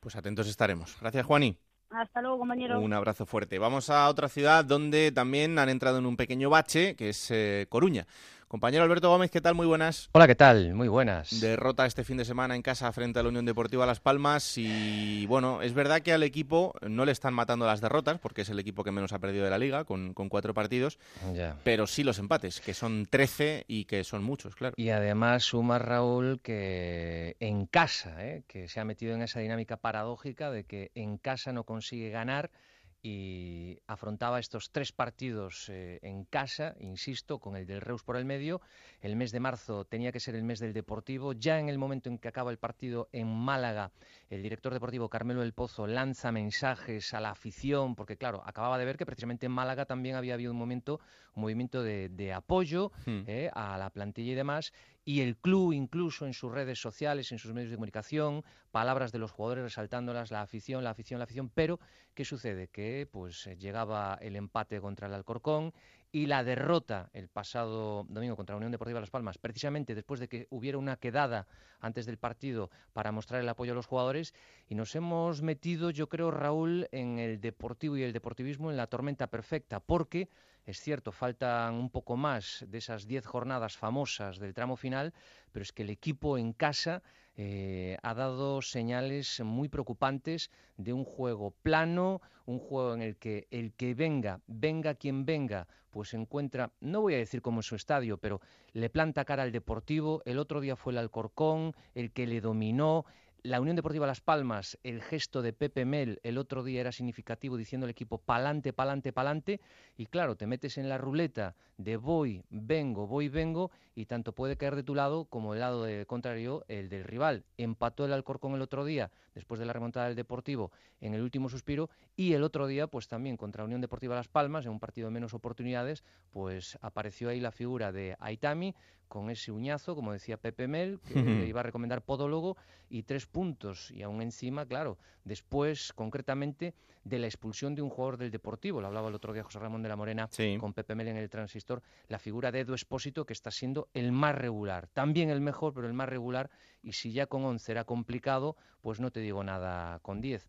Pues atentos estaremos. Gracias Juaní hasta luego, compañero. Un abrazo fuerte. Vamos a otra ciudad donde también han entrado en un pequeño bache, que es eh, Coruña. Compañero Alberto Gómez, ¿qué tal? Muy buenas. Hola, ¿qué tal? Muy buenas. Derrota este fin de semana en casa frente a la Unión Deportiva Las Palmas y bueno, es verdad que al equipo no le están matando las derrotas porque es el equipo que menos ha perdido de la liga con, cuatro partidos, pero sí los empates, que son 13 y que son muchos, claro. Y además suma Raúl que en casa, ¿eh? que se ha metido en esa dinámica paradójica de que en casa no consigue ganar y afrontaba estos tres partidos eh, en casa, insisto, con el del Reus por el medio. El mes de marzo tenía que ser el mes del Deportivo. Ya en el momento en que acaba el partido en Málaga, el director deportivo Carmelo del Pozo lanza mensajes a la afición, porque claro, acababa de ver que precisamente en Málaga también había habido un momento, un movimiento de, apoyo hmm. eh, a la plantilla y demás, y el club incluso en sus redes sociales, en sus medios de comunicación, palabras de los jugadores resaltándolas, la afición, la afición, la afición, pero ¿qué sucede? Que pues eh, llegaba el empate contra el Alcorcón y la derrota el pasado domingo contra la Unión Deportiva Las Palmas, precisamente después de que hubiera una quedada antes del partido para mostrar el apoyo a los jugadores y nos hemos metido, yo creo, Raúl, en el deportivo y el deportivismo en la tormenta perfecta, porque es cierto, faltan un poco más de esas 10 jornadas famosas del tramo final, pero es que el equipo en casa eh, ha dado señales muy preocupantes de un juego plano, un juego en el que el que venga, venga quien venga, pues encuentra, no voy a decir como en su estadio, pero le planta cara al Deportivo, el otro día fue el Alcorcón, el que le dominó, la Unión Deportiva Las Palmas, el gesto de Pepe Mel el otro día era significativo diciendo al equipo pa'lante, pa'lante, pa'lante. Y claro, te metes en la ruleta de voy, vengo, voy, vengo y tanto puede caer de tu lado como del lado de contrario el del rival. Empató el Alcorcón el otro día después de la remontada del Deportivo en el último suspiro y el otro día pues también contra Unión Deportiva Las Palmas en un partido de menos oportunidades pues apareció ahí la figura de Aitami con ese uñazo, como decía Pepe Mel, que le iba a recomendar podólogo, y tres puntos. Y aún encima, claro, después, concretamente, de la expulsión de un jugador del Deportivo, lo hablaba el otro día José Ramón de la Morena con Pepe Mel en el transistor, la figura de Edu Espósito, que está siendo el más regular. También el mejor, pero el más regular, y si ya con 11 era complicado, pues no te digo nada con 10.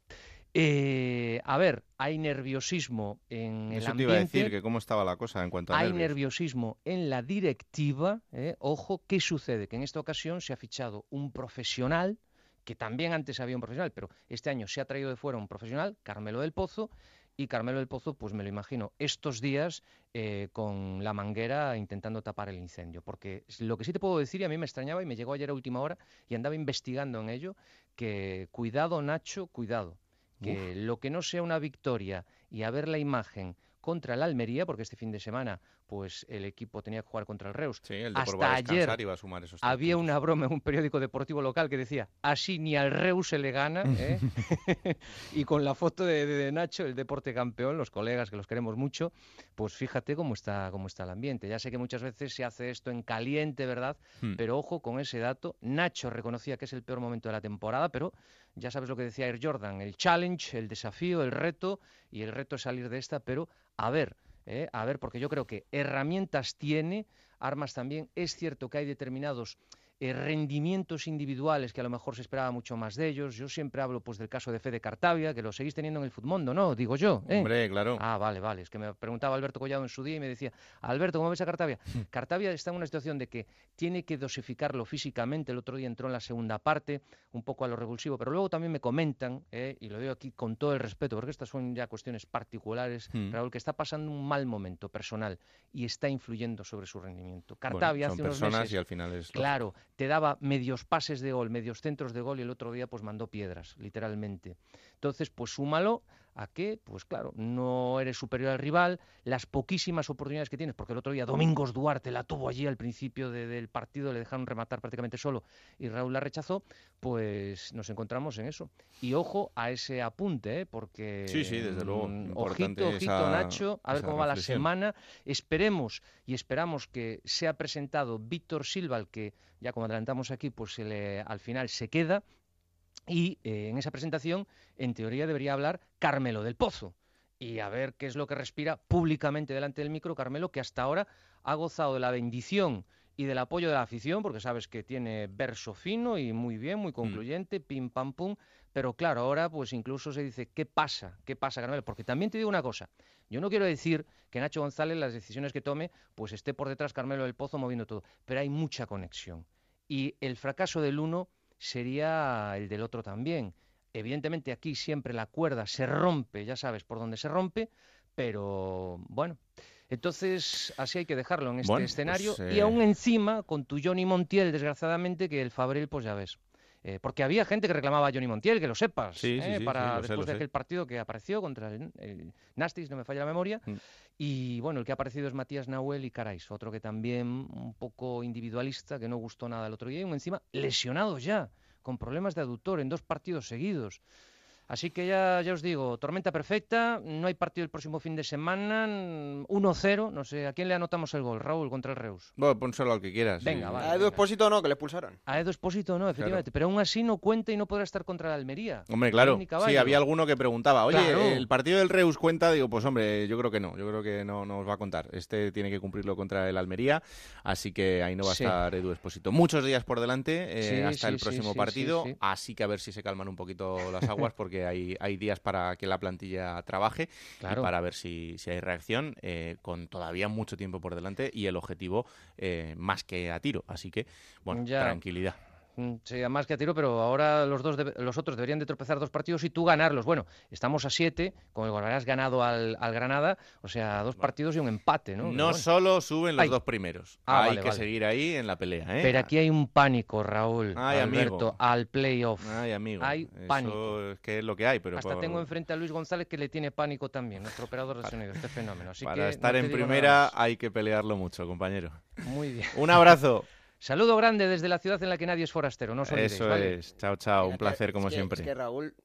Eh, a ver, hay nerviosismo en el ambiente. te iba a decir, que cómo estaba la cosa en cuanto a Hay nerviosismo en la directiva. Eh, ojo, ¿qué sucede? Que en esta ocasión se ha fichado un profesional, que también antes había un profesional, pero este año se ha traído de fuera un profesional, Carmelo del Pozo, y Carmelo del Pozo, pues me lo imagino, estos días eh, con la manguera intentando tapar el incendio. Porque lo que sí te puedo decir, y a mí me extrañaba y me llegó ayer a última hora y andaba investigando en ello, que cuidado Nacho, cuidado que lo que no sea una victoria y a ver la imagen contra el Almería, porque este fin de semana pues el equipo tenía que jugar contra el Reus. Sí, el Hasta ayer iba a sumar esos había una broma en un periódico deportivo local que decía, así ni al Reus se le gana, ¿eh? y con la foto de, Nacho, el deporte campeón, los colegas que los queremos mucho, pues fíjate cómo está, cómo está el ambiente. Ya sé que muchas veces se hace esto en caliente, ¿verdad? Hmm. Pero ojo con ese dato. Nacho reconocía que es el peor momento de la temporada, pero ya sabes lo que decía Air Jordan, el challenge, el desafío, el reto, y el reto es salir de esta, pero a ver, eh, a ver, porque yo creo que herramientas tiene, armas también. Es cierto que hay determinados eh, rendimientos individuales que a lo mejor se esperaba mucho más de ellos. Yo siempre hablo pues del caso de Fede Cartavia, que lo seguís teniendo en el Futmundo, ¿no? Digo yo. ¿eh? Hombre, claro. Ah, vale, vale. Es que me preguntaba Alberto Collado en su día y me decía, Alberto, ¿cómo ves a Cartavia? Cartavia está en una situación de que tiene que dosificarlo físicamente. El otro día entró en la segunda parte, un poco a lo revulsivo, pero luego también me comentan, ¿eh? y lo digo aquí con todo el respeto, porque estas son ya cuestiones particulares, hmm. Raúl, que está pasando un mal momento personal y está influyendo sobre su rendimiento. Cartavia hace unos personas y al final es... Claro, te daba medios pases de gol, medios centros de gol y el otro día pues mandó piedras, literalmente. Entonces, pues súmalo a que, pues claro, no eres superior al rival, las poquísimas oportunidades que tienes, porque el otro día Domingos Duarte la tuvo allí al principio del partido, le dejaron rematar prácticamente solo y Raúl la rechazó, pues nos encontramos en eso. Y ojo a ese apunte, ¿eh? porque... Sí, sí, desde luego. Mm, ojito, ojito, Nacho, a ver cómo va la semana. Esperemos y esperamos que sea presentado Víctor Silva, el que ya como adelantamos aquí, pues al final se queda y eh, en esa presentación, en teoría, debería hablar Carmelo del Pozo. Y a ver qué es lo que respira públicamente delante del micro Carmelo, que hasta ahora ha gozado de la bendición y del apoyo de la afición, porque sabes que tiene verso fino y muy bien, muy mm. concluyente, pim pam pum. Pero claro, ahora pues incluso se dice, ¿qué pasa? ¿Qué pasa, Carmelo? Porque también te digo una cosa, yo no quiero decir que Nacho González, las decisiones que tome, pues esté por detrás Carmelo del Pozo moviendo todo, pero hay mucha conexión. Y el fracaso del uno sería el del otro también. Evidentemente aquí siempre la cuerda se rompe, ya sabes por dónde se rompe, pero bueno. Entonces, así hay que dejarlo en este escenario. Pues, y eh, aún encima, con tu Johnny Montiel, desgraciadamente, que el Fabril, pues ya ves. Eh, porque había gente que reclamaba a Johnny Montiel, que lo sepas, eh, para después de aquel partido que apareció contra el, Nastis, no me falla la memoria. Mm. Y bueno, el que ha aparecido es Matías Nahuel y Carais, otro que también un poco individualista, que no gustó nada el otro día, y encima lesionado ya, con problemas de aductor en dos partidos seguidos. Así que ya, ya os digo, tormenta perfecta, no hay partido el próximo fin de semana, 1-0, no sé, ¿a quién le anotamos el gol? Raúl contra el Reus. Bueno, pónselo al que quieras. Venga, A Edu Espósito no, que le expulsaron. A Edu Espósito no, efectivamente, pero aún así no cuenta y no podrá estar contra la Almería. Hombre, claro, sí, había alguno que preguntaba, oye, ¿el partido del Reus cuenta? Digo, pues hombre, yo creo que no, yo creo que no nos va a contar. Este tiene que cumplirlo contra el Almería, así que ahí no va a estar Edu Espósito. Muchos días por delante, eh, hasta el próximo partido, así que a ver si se calman un poquito las aguas, porque hay, hay días para que la plantilla trabaje y para ver si, hay reacción eh, con todavía mucho tiempo por delante y el objetivo eh, más que a tiro. Así que, bueno, tranquilidad. Mm, sí, más que a tiro, pero ahora los dos los otros deberían de tropezar dos partidos y tú ganarlos. Bueno, estamos a siete, con el gol has ganado al, Granada, o sea, dos partidos y un empate, ¿no? No solo suben los dos primeros, ah, hay que seguir ahí en la pelea, ¿eh? Pero aquí hay un pánico, Raúl, Ay, Alberto, al playoff. Ay, amigo. Hay pánico. Es que es lo que hay, pero... Hasta tengo enfrente a Luis González que le tiene pánico también, nuestro operador de sonido, este fenómeno. para estar en primera hay que pelearlo mucho, compañero. Muy bien. Un abrazo. Saludo grande desde la ciudad en la que nadie es forastero, no os Eso es. Chao, chao. Un placer, como siempre. Es que Raúl,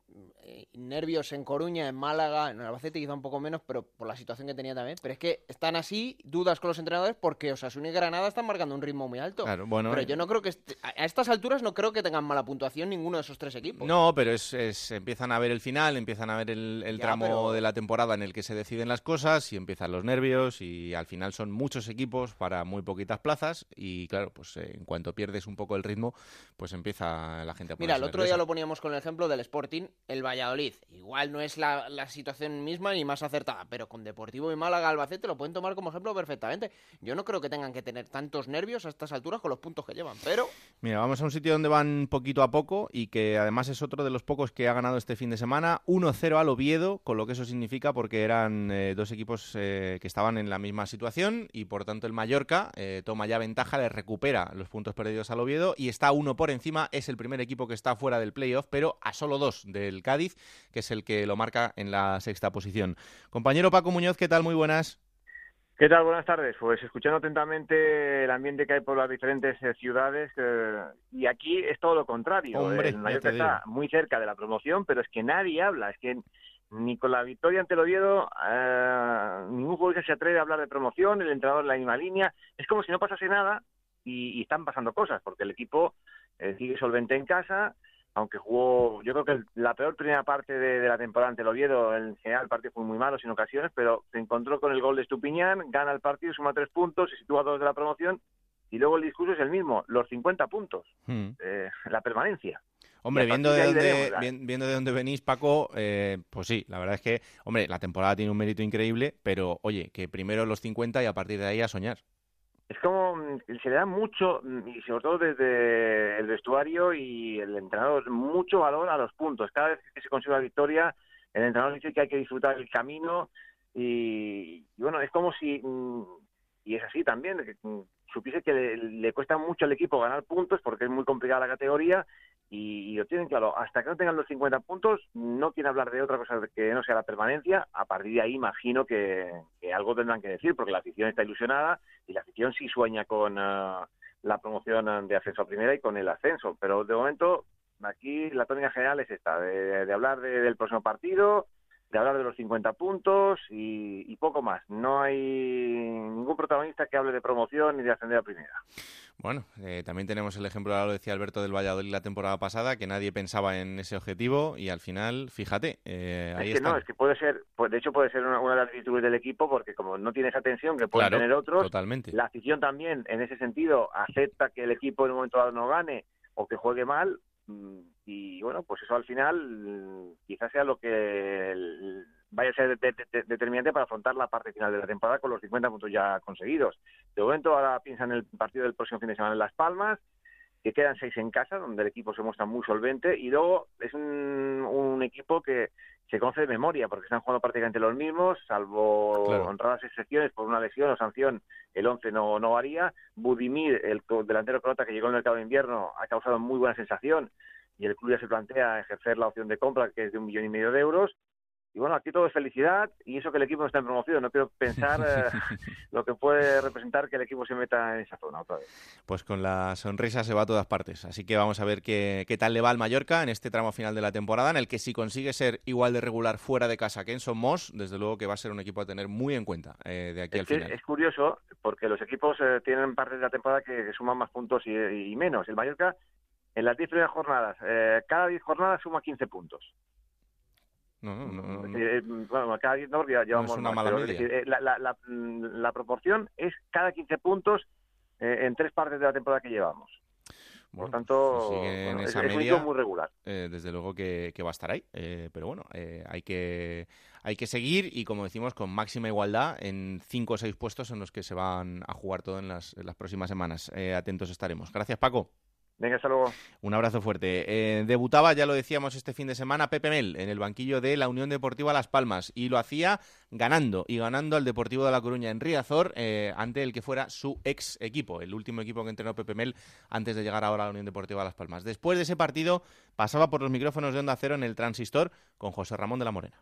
nervios en Coruña, en Málaga, en Albacete quizá un poco menos, pero por la situación que tenía también. Pero es que están así, dudas con los entrenadores, porque Osasuna y Granada están marcando un ritmo muy alto. Claro, bueno, pero yo no creo que a estas alturas no creo que tengan mala puntuación ninguno de esos tres equipos. No, pero es, empiezan a ver el final, empiezan a ver el, tramo de la temporada en el que se deciden las cosas y empiezan los nervios y al final son muchos equipos para muy poquitas plazas y claro, pues eh, en cuanto pierdes un poco el ritmo, pues empieza la gente a Mira, el otro día lo poníamos con el ejemplo del Sporting, el Valladolid. Igual no es la, situación misma ni más acertada, pero con Deportivo y Málaga Albacete lo pueden tomar como ejemplo perfectamente. Yo no creo que tengan que tener tantos nervios a estas alturas con los puntos que llevan, pero... Mira, vamos a un sitio donde van poquito a poco y que además es otro de los pocos que ha ganado este fin de semana. 1-0 al Oviedo, con lo que eso significa porque eran eh, dos equipos eh, que estaban en la misma situación y por tanto el Mallorca eh, toma ya ventaja, le recupera los puntos perdidos al Oviedo y está uno por encima. Es el primer equipo que está fuera del playoff, pero a solo dos del Cádiz, que es el que lo marca en la sexta posición. Compañero Paco Muñoz, ¿qué tal? Muy buenas. ¿Qué tal? Buenas tardes. Pues escuchando atentamente el ambiente que hay por las diferentes eh, ciudades y aquí es todo lo contrario. Hombre, el Mallorca está muy cerca de la promoción, pero es que nadie habla. Es que ni con la victoria ante el Oviedo eh, ningún jugador se atreve a hablar de promoción, el entrenador en la misma línea. Es como si no pasase nada y, están pasando cosas, porque el equipo eh, sigue solvente en casa, aunque jugó, yo creo que la peor primera parte de, la temporada ante el Oviedo, en general el partido fue muy malo sin ocasiones, pero se encontró con el gol de Estupiñán, gana el partido, suma tres puntos, se sitúa a dos de la promoción, y luego el discurso es el mismo, los 50 puntos, hmm. eh, la permanencia. Hombre, viendo de, dónde, viendo de dónde venís, Paco, eh, pues sí, la verdad es que, hombre, la temporada tiene un mérito increíble, pero oye, que primero los 50 y a partir de ahí a soñar es como mm, se le da mucho, mm, y sobre todo desde el vestuario y el entrenador, mucho valor a los puntos. Cada vez que se consigue la victoria, el entrenador dice que hay que disfrutar el camino y, bueno, es como si, mm, y es así también, supiese que le, cuesta mucho al equipo ganar puntos porque es muy complicada la categoría y, lo tienen claro. Hasta que no tengan los 50 puntos, no quieren hablar de otra cosa que no sea la permanencia. A partir de ahí, imagino que, algo tendrán que decir porque la afición está ilusionada y la afición sí sueña con eh, la promoción de ascenso a primera y con el ascenso. Pero de momento, aquí la tónica general es esta: de, hablar del próximo partido, de hablar de los 50 puntos y, poco más. No hay ningún protagonista que hable de promoción ni de ascender a primera. Bueno, eh, también tenemos el ejemplo, ahora lo decía Alberto del Valladolid la temporada pasada, que nadie pensaba en ese objetivo y al final, fíjate, eh, ahí es que no, es que puede ser, pues, de hecho puede ser una, de las actitudes del equipo porque como no tiene esa tensión que pueden tener otros, totalmente. la afición también en ese sentido acepta que el equipo en un momento dado no gane o que juegue mal, y bueno, pues eso al final mm, quizás sea lo que vaya a ser determinante para afrontar la parte final de la temporada con los 50 puntos ya conseguidos. De momento ahora piensan en el partido del próximo fin de semana en Las Palmas, que quedan seis en casa, donde el equipo se muestra muy solvente, y luego es un, equipo que se conoce de memoria, porque están jugando prácticamente los mismos, salvo honradas excepciones por una lesión o sanción, el 11 no, no varía. Budimir, el delantero croata que llegó en el mercado de invierno, ha causado muy buena sensación, y el club ya se plantea ejercer la opción de compra, que es de un millón y medio de euros, y bueno, aquí todo es felicidad y eso que el equipo no está en promoción. No quiero pensar eh, lo que puede representar que el equipo se meta en esa zona otra vez. Pues con la sonrisa se va a todas partes. Así que vamos a ver qué, qué tal le va al Mallorca en este tramo final de la temporada, en el que si consigue ser igual de regular fuera de casa que en Somos, desde luego que va a ser un equipo a tener muy en cuenta eh, de aquí al final. Es curioso porque los equipos eh, tienen partes de la temporada que, suman más puntos y, menos. El Mallorca en las 10 primeras jornadas, cada 10 jornadas suma 15 puntos. No, no, no. Eh, bueno, cada 10 no, llevamos es una mala eh, la, la, la, la, proporción es cada 15 puntos eh, en tres partes de la temporada que llevamos. Por tanto, es, media, muy regular. desde luego que, que, va a estar ahí. pero bueno, hay, que, hay que seguir y, como decimos, con máxima igualdad en cinco o seis puestos en los que se van a jugar todo en las, en las próximas semanas. atentos estaremos. Gracias, Paco. Venga, hasta luego. Un abrazo fuerte. Eh, debutaba, ya lo decíamos este fin de semana, Pepe Mel en el banquillo de la Unión Deportiva Las Palmas y lo hacía ganando y ganando al Deportivo de La Coruña en Riazor eh, ante el que fuera su ex equipo, el último equipo que entrenó Pepe Mel antes de llegar ahora a la Unión Deportiva Las Palmas. Después de ese partido pasaba por los micrófonos de Onda Cero en el Transistor con José Ramón de la Morena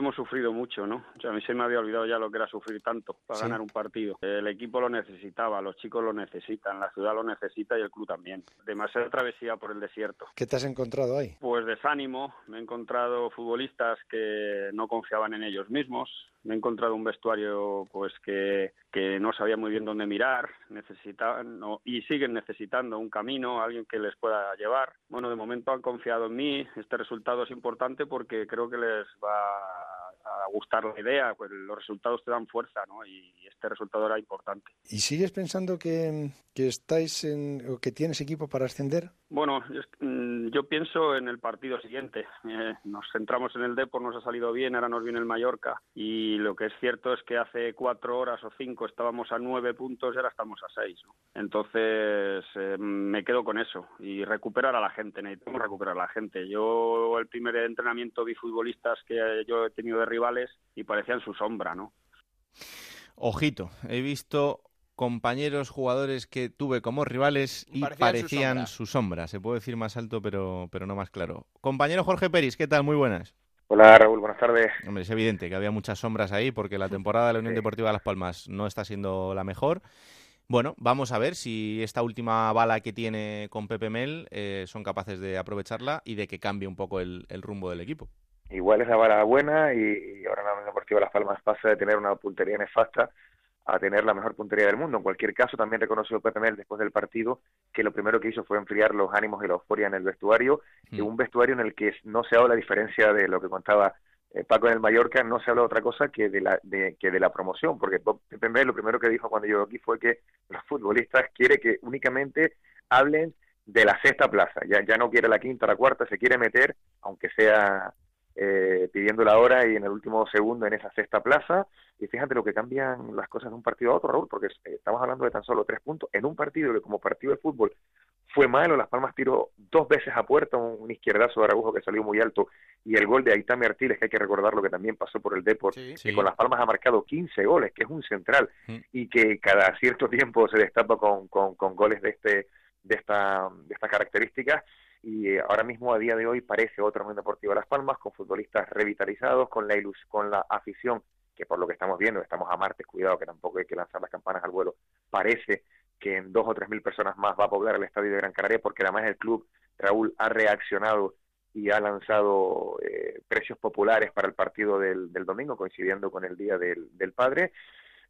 hemos sufrido mucho, ¿no? O sea, a mí se me había olvidado ya lo que era sufrir tanto para ganar un partido. El equipo lo necesitaba, los chicos lo necesitan, la ciudad lo necesita y el club también. Demasiada travesía por el desierto. ¿Qué te has encontrado ahí? Pues desánimo, me he encontrado futbolistas que no confiaban en ellos mismos, me he encontrado un vestuario pues que, que no sabía muy bien dónde mirar, necesitaban y siguen necesitando un camino, alguien que les pueda llevar. Bueno, de momento han confiado en mí, este resultado es importante porque creo que les va a gustar la idea, pues los resultados te dan fuerza, ¿no? Y este resultado era importante. ¿Y sigues pensando que, que estáis en, o que tienes equipo para ascender? Bueno, mm, yo, pienso en el partido siguiente. Eh, nos centramos en el Depor, nos ha salido bien, ahora nos viene el Mallorca y lo que es cierto es que hace cuatro horas o cinco estábamos a nueve puntos y ahora estamos a seis. Entonces eh, me quedo con eso y recuperar a la gente. Necesitamos recuperar a la gente. Yo el primer entrenamiento vi futbolistas que yo he tenido de rivales y parecían su sombra, ¿no? Ojito, he visto compañeros jugadores que tuve como rivales y parecían, su, sombra. Se puede decir más alto, pero, pero no más claro. Compañero Jorge Peris, ¿qué tal? Muy buenas. Hola Raúl, buenas tardes. Hombre, es evidente que había muchas sombras ahí porque la temporada de la Unión Deportiva de Las Palmas no está siendo la mejor. Bueno, vamos a ver si esta última bala que tiene con Pepe Mel eh, son capaces de aprovecharla y de que cambie un poco el rumbo del equipo igual es la vara buena y, ahora la Unión Deportiva Las Palmas pasa de tener una puntería nefasta a tener la mejor puntería del mundo. En cualquier caso, también reconoció Pepe Mel después del partido que lo primero que hizo fue enfriar los ánimos y la euforia en el vestuario, en un vestuario en el que no se habla a diferencia de lo que contaba eh, Paco en el Mallorca, no se habla de otra cosa que de la, de, que de la promoción, porque Pepe Mel lo primero que dijo cuando llegó aquí fue que los futbolistas quiere que únicamente hablen de la sexta plaza, ya, ya no quiere la quinta la cuarta, se quiere meter, aunque sea eh, pidiendo la hora y en el último segundo en esa sexta plaza. Y fíjate lo que cambian las cosas de un partido a otro, Raúl, porque estamos hablando de tan solo tres puntos. En un partido que como partido de fútbol fue malo, Las Palmas tiró dos veces a puerta un, izquierdazo de Araujo que salió muy alto y el gol de Aitami Artiles, que hay que recordar lo que también pasó por el Deport, que con Las Palmas ha marcado 15 goles, que es un central y que cada cierto tiempo se destapa con, con, con goles de este de esta de estas características y eh, ahora mismo a día de hoy parece otro Unión Deportivo Las Palmas con futbolistas revitalizados, con la ilus con la afición que por lo que estamos viendo, estamos a martes, cuidado que tampoco hay que lanzar las campanas al vuelo, parece que en dos o tres mil personas más va a poblar el estadio de Gran Canaria porque además el club, Raúl, ha reaccionado y ha lanzado eh, precios populares para el partido del, del, domingo, coincidiendo con el Día del, del Padre.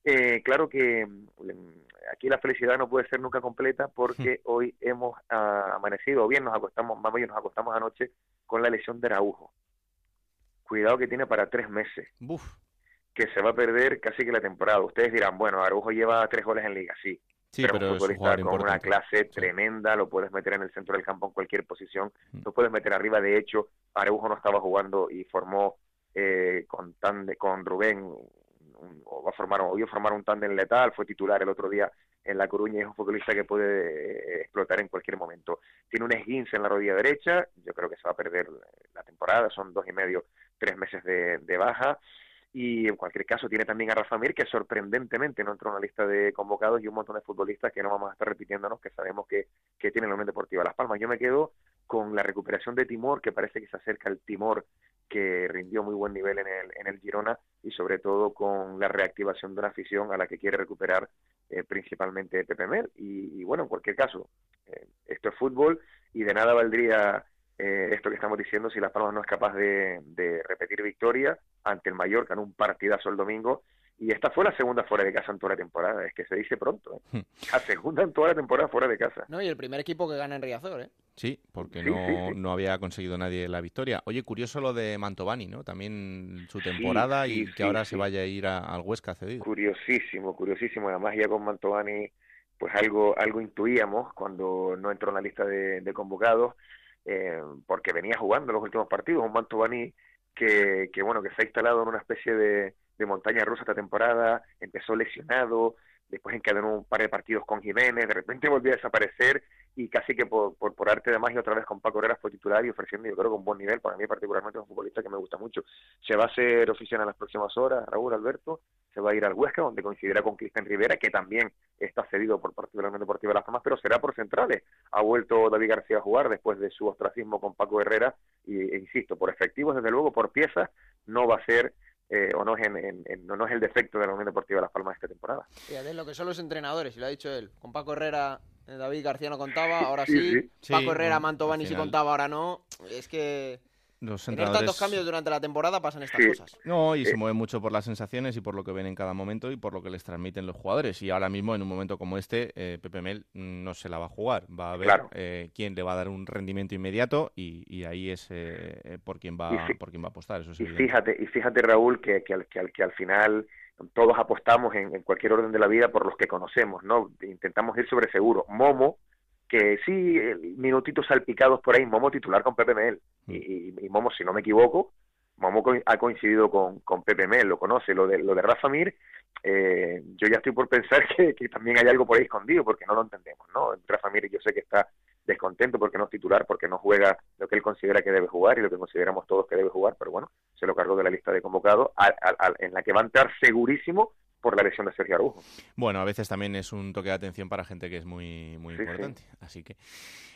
Eh, claro que mm, aquí la felicidad no puede ser nunca completa porque hoy hemos ah, amanecido, o bien nos acostamos, más bien nos acostamos anoche con la lesión de Araujo. Cuidado que tiene para tres meses. Que se va a perder casi que la temporada. Ustedes dirán, bueno, Araujo lleva tres goles en liga, sí. Sí, pero, un futbolista con una clase tremenda, lo puedes meter en el centro del campo en cualquier posición, mm. lo puedes meter arriba. De hecho, Araujo no estaba jugando y formó eh, con, tan con Rubén o va a formar, o a formar un tándem letal, fue titular el otro día en La Coruña y es un futbolista que puede eh, explotar en cualquier momento. Tiene un esguince en la rodilla derecha, yo creo que se va a perder la temporada, son dos y medio, tres meses de, baja. Y en cualquier caso tiene también a Rafa Mir, que sorprendentemente no entró en la lista de convocados y un montón de futbolistas que no vamos a estar repitiéndonos, que sabemos que, que tiene la Unión Deportiva Las Palmas. Yo me quedo con la recuperación de Timor, que parece que se acerca al Timor que rindió muy buen nivel en el, en el Girona y sobre todo con la reactivación de una afición a la que quiere recuperar eh, principalmente Pepe Mel. Y, bueno, en cualquier caso, eh, esto es fútbol y de nada valdría eh, esto que estamos diciendo si Las Palmas no es capaz de, de repetir victoria ante el Mallorca en un partidazo el domingo y esta fue la segunda fuera de casa en toda la temporada, es que se dice pronto. ¿eh? Hmm. La segunda en toda la temporada fuera de casa. No, y el primer equipo que gana en Riazor, ¿eh? Sí, porque no, no había conseguido nadie la victoria. Oye, curioso lo de Mantovani, ¿no? También su temporada y que ahora se vaya a ir al Huesca cedido. Curiosísimo, curiosísimo. Además ya con Mantovani, pues algo, algo intuíamos cuando no entró en la lista de, convocados, eh, porque venía jugando los últimos partidos. Un Mantovani que, que, bueno, que se ha instalado en una especie de de montaña rusa esta temporada, empezó lesionado, después encadenó un par de partidos con Jiménez, de repente volvió a desaparecer y casi que por, por, arte de magia otra vez con Paco Herrera fue titular y ofreciendo yo creo que un buen nivel, para mí particularmente un futbolista que me gusta mucho. Se va a hacer oficial en las próximas horas, Raúl Alberto, se va a ir al Huesca donde coincidirá con Cristian Rivera, que también está cedido por particularmente Deportiva Las Palmas, pero será por centrales. Ha vuelto David García a jugar después de su ostracismo con Paco Herrera y, e insisto, por efectivos desde luego, por piezas, no va a ser eh, o no es, en, no es el defecto de la Unión Deportiva de Las Palmas esta temporada. Fíjate lo que son los entrenadores, y lo ha dicho él. Con Paco Herrera, eh, David García no contaba, ahora sí. Paco Herrera, Mantovani sí contaba, ahora no. Es que los Tener tantos cambios durante la temporada pasan estas cosas. No, y se mueven mucho por las sensaciones y por lo que ven en cada momento y por lo que les transmiten los jugadores. Y ahora mismo, en un momento como este, eh, Pepe Mel no se la va a jugar. Va a ver eh, quién le va a dar un rendimiento inmediato y, ahí es eh, por quién va por quién va a apostar. Eso y fíjate, y fíjate Raúl que, que, al, que, al, final todos apostamos en, en, cualquier orden de la vida por los que conocemos, ¿no? Intentamos ir sobre seguro. Momo que sí, minutitos salpicados por ahí, Momo titular con Pepe Mel. Mm. Y, Momo, si no me equivoco, Momo ha coincidido con, con Pepe Mel, lo conoce. Lo de, lo de Rafa Mir, eh, yo ya estoy por pensar que, también hay algo por ahí escondido, porque no lo entendemos, ¿no? Rafa Mir yo sé que está descontento porque no es titular, porque no juega lo que él considera que debe jugar y lo que consideramos todos que debe jugar, pero bueno, se lo cargó de la lista de convocados, en la que va a entrar segurísimo por la lesión de Sergio Araujo. Bueno, a veces también es un toque de atención para gente que es muy, muy importante. Así que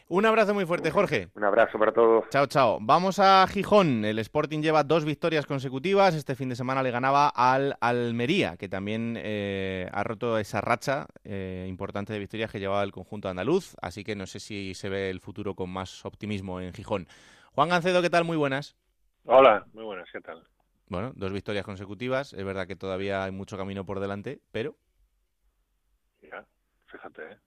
un abrazo muy fuerte, Jorge. Un abrazo para todos. Chao, chao. Vamos a Gijón. El Sporting lleva dos victorias consecutivas. Este fin de semana le ganaba al Almería, que también eh, ha roto esa racha eh, importante de victorias que llevaba el conjunto andaluz. Así que no sé si se ve el futuro con más optimismo en Gijón. Juan Gancedo, ¿qué tal? Muy buenas. Hola, muy buenas, ¿qué tal? Bueno, dos victorias consecutivas. Es verdad que todavía hay mucho camino por delante, pero. Ya, fíjate, ¿eh?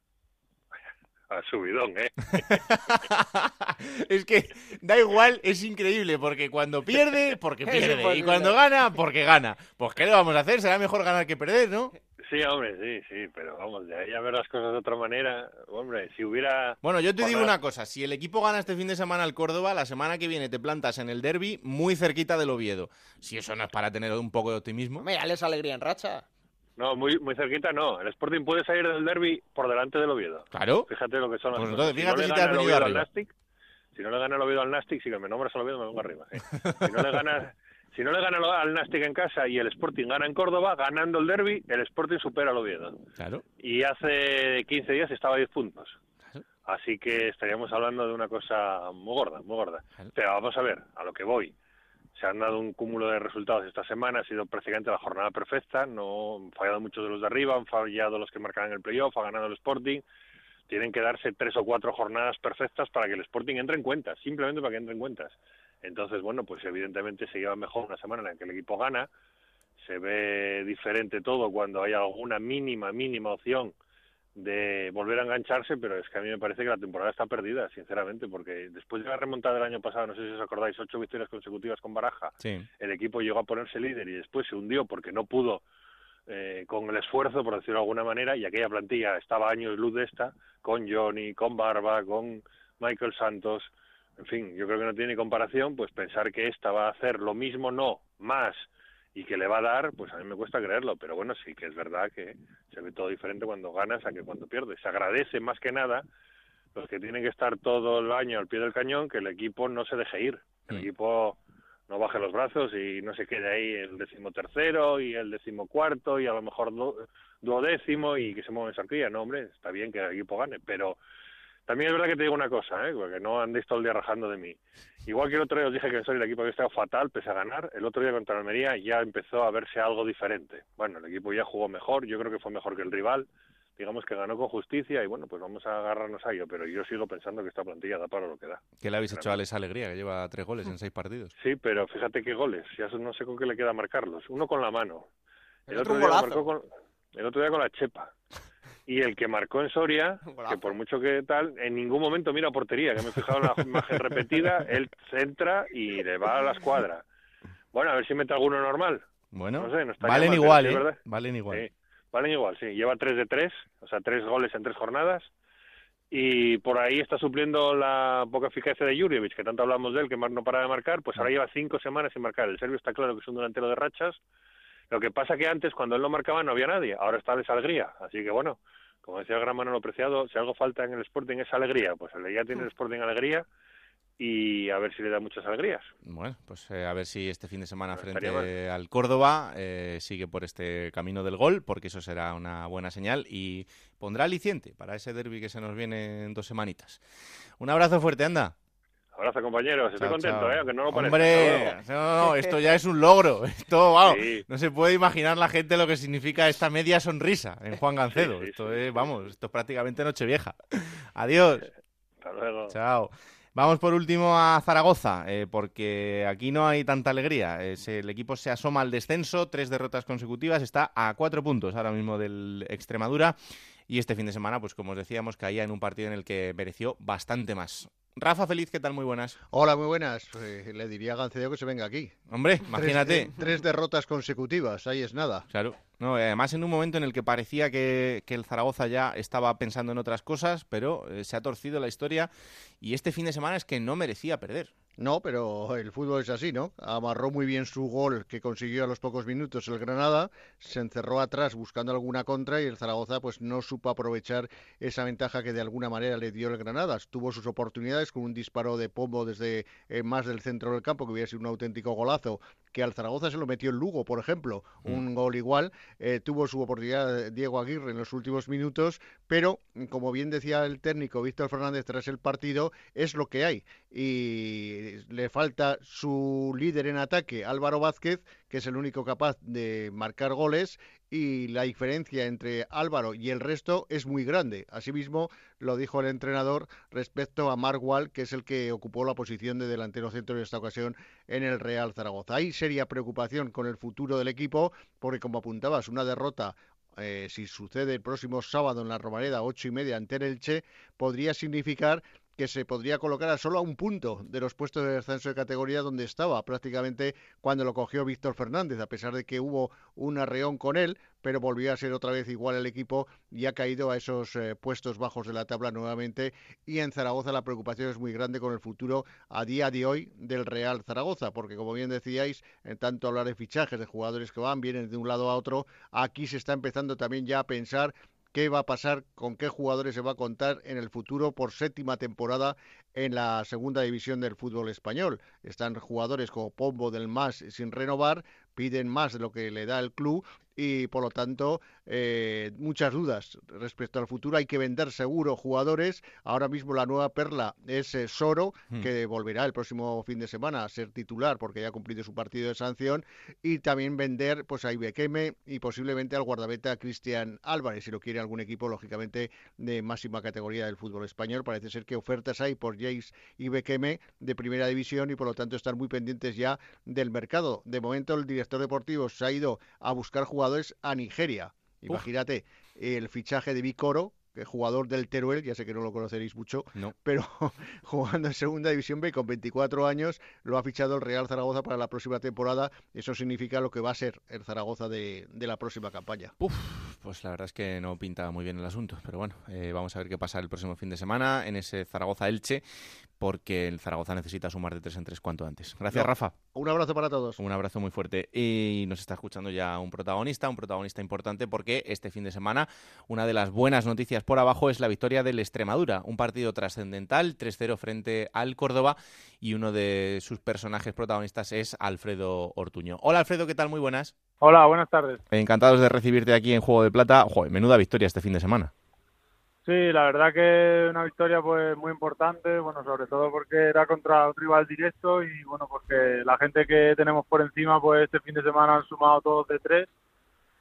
A subidón, ¿eh? es que da igual, es increíble, porque cuando pierde, porque pierde. y cuando gana, porque gana. Pues ¿qué le vamos a hacer? Será mejor ganar que perder, ¿no? Sí, hombre, sí, sí, pero vamos, de ahí a ver las cosas de otra manera, hombre, si hubiera... Bueno, yo te digo una cosa, si el equipo gana este fin de semana al Córdoba, la semana que viene te plantas en el derby muy cerquita del Oviedo. Si eso no es para tener un poco de optimismo... Mira, les alegría en racha. No, muy, muy cerquita no. El Sporting puede salir del derby por delante del Oviedo. Claro. Fíjate lo que son las pues cosas. fíjate si, no te has venido arriba. Nastic, si no le gana el Oviedo al Nastic, si me nombras al Oviedo me pongo arriba. Si no le gana si no le gana al Nastic en casa y el Sporting gana en Córdoba, ganando el derby, el Sporting supera al Oviedo. Claro. Y hace 15 días estaba a 10 puntos. Así que estaríamos hablando de una cosa muy gorda, muy gorda. Pero vamos a ver, a lo que voy. Se han dado un cúmulo de resultados esta semana, ha sido prácticamente la jornada perfecta, no han fallado muchos de los de arriba, han fallado los que marcaban el playoff, ha ganado el Sporting. Tienen que darse tres o cuatro jornadas perfectas para que el Sporting entre en cuentas, simplemente para que entre en cuentas. Entonces, bueno, pues evidentemente se lleva mejor una semana en la que el equipo gana, se ve diferente todo cuando hay alguna mínima, mínima opción de volver a engancharse, pero es que a mí me parece que la temporada está perdida, sinceramente, porque después de la remontada del año pasado, no sé si os acordáis, ocho victorias consecutivas con Baraja, el equipo llegó a ponerse líder y después se hundió porque no pudo eh, con el esfuerzo, por decirlo de alguna manera, y aquella plantilla estaba años luz de esta, con Johnny, con Barba, con Michael Santos, en fin, yo creo que no tiene comparación, pues pensar que esta va a hacer lo mismo, no, más, y que le va a dar, pues a mí me cuesta creerlo, pero bueno, sí que es verdad que se ve todo diferente cuando ganas a que cuando pierdes. Se agradece más que nada los que tienen que estar todo el año al pie del cañón, que el equipo no se deje ir, el mm. equipo no baje los brazos y no se quede ahí el decimotercero y el decimocuarto y a lo mejor duodécimo y que se mueva en sarquilla. No, hombre, está bien que el equipo gane, pero También es verdad que te digo una cosa, ¿eh? porque no andéis todo el día rajando de mí. Igual que el otro día os dije que en el equipo había estado fatal, pese a ganar, el otro día contra Almería ya empezó a verse algo diferente. Bueno, el equipo ya jugó mejor, yo creo que fue mejor que el rival, digamos que ganó con justicia y bueno, pues vamos a agarrarnos a ello, pero yo sigo pensando que esta plantilla da para lo que da. ¿Qué le habéis hecho a esa Alegría, que lleva tres goles en seis partidos? Sí, pero fíjate qué goles, ya no sé con qué le queda marcarlos. Uno con la mano, el, otro, día marcó con, el otro día con la chepa y el que marcó en Soria, que por mucho que tal, en ningún momento mira portería, que me he fijado en la imagen repetida, él entra y le va a la escuadra. Bueno, a ver si mete alguno normal. Bueno, valen igual, ¿eh? Valen igual. Sí, valen igual, sí. Lleva 3 de 3, o sea, tres goles en tres jornadas. Y por ahí está supliendo la poca eficacia de Jurjevic, que tanto hablamos de él, que no para de marcar, pues ahora lleva cinco semanas sin marcar. El serbio está claro que es un delantero de rachas, lo que pasa que antes, cuando él no marcaba, no había nadie. Ahora está esa alegría. Así que bueno, como decía el gran Manolo Preciado, si algo falta en el Sporting es alegría. Pues ya tiene el Sporting alegría y a ver si le da muchas alegrías. Bueno, pues eh, a ver si este fin de semana frente al Córdoba eh, sigue por este camino del gol, porque eso será una buena señal y pondrá aliciente para ese derby que se nos viene en dos semanitas. Un abrazo fuerte, anda. Abrazo, compañeros. Estoy contento, ¿eh? Aunque no lo parezca. Hombre, no, no, esto ya es un logro. Esto, wow, no se puede imaginar la gente lo que significa esta media sonrisa en Juan Gancedo. esto es, vamos, esto es prácticamente Nochevieja. Adiós. Hasta luego. Chao. Vamos por último a Zaragoza, eh, porque aquí no hay tanta alegría. el equipo se asoma al descenso, tres derrotas consecutivas, está a cuatro puntos ahora mismo del Extremadura. Y este fin de semana, pues como os decíamos, caía en un partido en el que mereció bastante más. Rafa Feliz, ¿qué tal? Muy buenas. Hola, muy buenas. Eh, le diría a Gancedo que se venga aquí. Hombre, imagínate. Tres, derrotas consecutivas, ahí es nada. Claro. No, además en un momento en el que parecía que, el Zaragoza ya estaba pensando en otras cosas, pero eh, se ha torcido la historia y este fin de semana es que no merecía perder. No, pero el fútbol es así, ¿no? Amarró muy bien su gol que consiguió a los pocos minutos el Granada, se encerró atrás buscando alguna contra y el Zaragoza pues no supo aprovechar esa ventaja que de alguna manera le dio el Granada. Tuvo sus oportunidades con un disparo de pombo desde eh, más del centro del campo que hubiera sido un auténtico golazo, que al Zaragoza se lo metió el Lugo, por ejemplo, mm. un gol igual. Eh, tuvo su oportunidad Diego Aguirre en los últimos minutos, pero como bien decía el técnico Víctor Fernández tras el partido, es lo que hay. Y le falta su líder en ataque, Álvaro Vázquez, que es el único capaz de marcar goles y la diferencia entre Álvaro y el resto es muy grande. Asimismo, lo dijo el entrenador respecto a Mark Wall, que es el que ocupó la posición de delantero centro en esta ocasión en el Real Zaragoza. Hay seria preocupación con el futuro del equipo, porque como apuntabas, una derrota eh, si sucede el próximo sábado en la Romareda, ocho y media ante el Elche, podría significar que se podría colocar a solo a un punto de los puestos de descenso de categoría donde estaba prácticamente cuando lo cogió Víctor Fernández, a pesar de que hubo un arreón con él, pero volvió a ser otra vez igual el equipo y ha caído a esos eh, puestos bajos de la tabla nuevamente. Y en Zaragoza la preocupación es muy grande con el futuro a día de hoy del Real Zaragoza, porque como bien decíais, en tanto hablar de fichajes, de jugadores que van, vienen de un lado a otro, aquí se está empezando también ya a pensar qué va a pasar, con qué jugadores se va a contar en el futuro por séptima temporada en la segunda división del fútbol español. Están jugadores como Pombo del Mas sin renovar, piden más de lo que le da el club y por lo tanto eh, muchas dudas respecto al futuro. Hay que vender seguro jugadores. Ahora mismo la nueva perla es eh, Soro, hmm. que volverá el próximo fin de semana a ser titular porque ya ha cumplido su partido de sanción. Y también vender pues a Ibequeme y posiblemente al guardameta Cristian Álvarez, si lo quiere algún equipo, lógicamente, de máxima categoría del fútbol español. Parece ser que ofertas hay por Jace Ibequeme de primera división y por lo tanto están muy pendientes ya del mercado. De momento el director deportivo se ha ido a buscar jugadores a Nigeria. Imagínate el fichaje de Vicoro, jugador del Teruel, ya sé que no lo conoceréis mucho, pero jugando en Segunda División B con 24 años, lo ha fichado el Real Zaragoza para la próxima temporada. Eso significa lo que va a ser el Zaragoza de, la próxima campaña. Pues la verdad es que no pinta muy bien el asunto, pero bueno, eh, vamos a ver qué pasa el próximo fin de semana en ese Zaragoza-Elche porque el Zaragoza necesita sumar de tres en tres cuanto antes. Gracias, Rafa. Un abrazo para todos. Un abrazo muy fuerte. Y nos está escuchando ya un protagonista, un protagonista importante, porque este fin de semana una de las buenas noticias por abajo es la victoria del Extremadura. Un partido trascendental, 3-0 frente al Córdoba, y uno de sus personajes protagonistas es Alfredo Ortuño. Hola, Alfredo, ¿qué tal? Muy buenas. Hola, buenas tardes. Encantados de recibirte aquí en Juego de Plata. Joder, menuda victoria este fin de semana. Sí, la verdad que una victoria pues muy importante, bueno, sobre todo porque era contra un rival directo y bueno, porque la gente que tenemos por encima pues este fin de semana han sumado todos de tres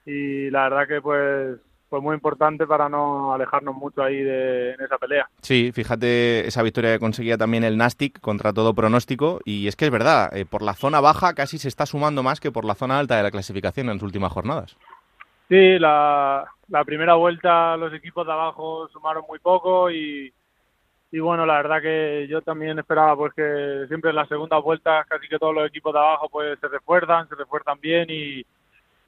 y la verdad que pues pues muy importante para no alejarnos mucho ahí de, en esa pelea. Sí, fíjate esa victoria que conseguía también el Nastic contra todo pronóstico y es que es verdad, eh, por la zona baja casi se está sumando más que por la zona alta de la clasificación en las últimas jornadas. Sí, la, la primera vuelta los equipos de abajo sumaron muy poco y, y bueno, la verdad que yo también esperaba pues que siempre en las segundas vueltas casi que todos los equipos de abajo pues se refuerzan, se refuerzan bien y,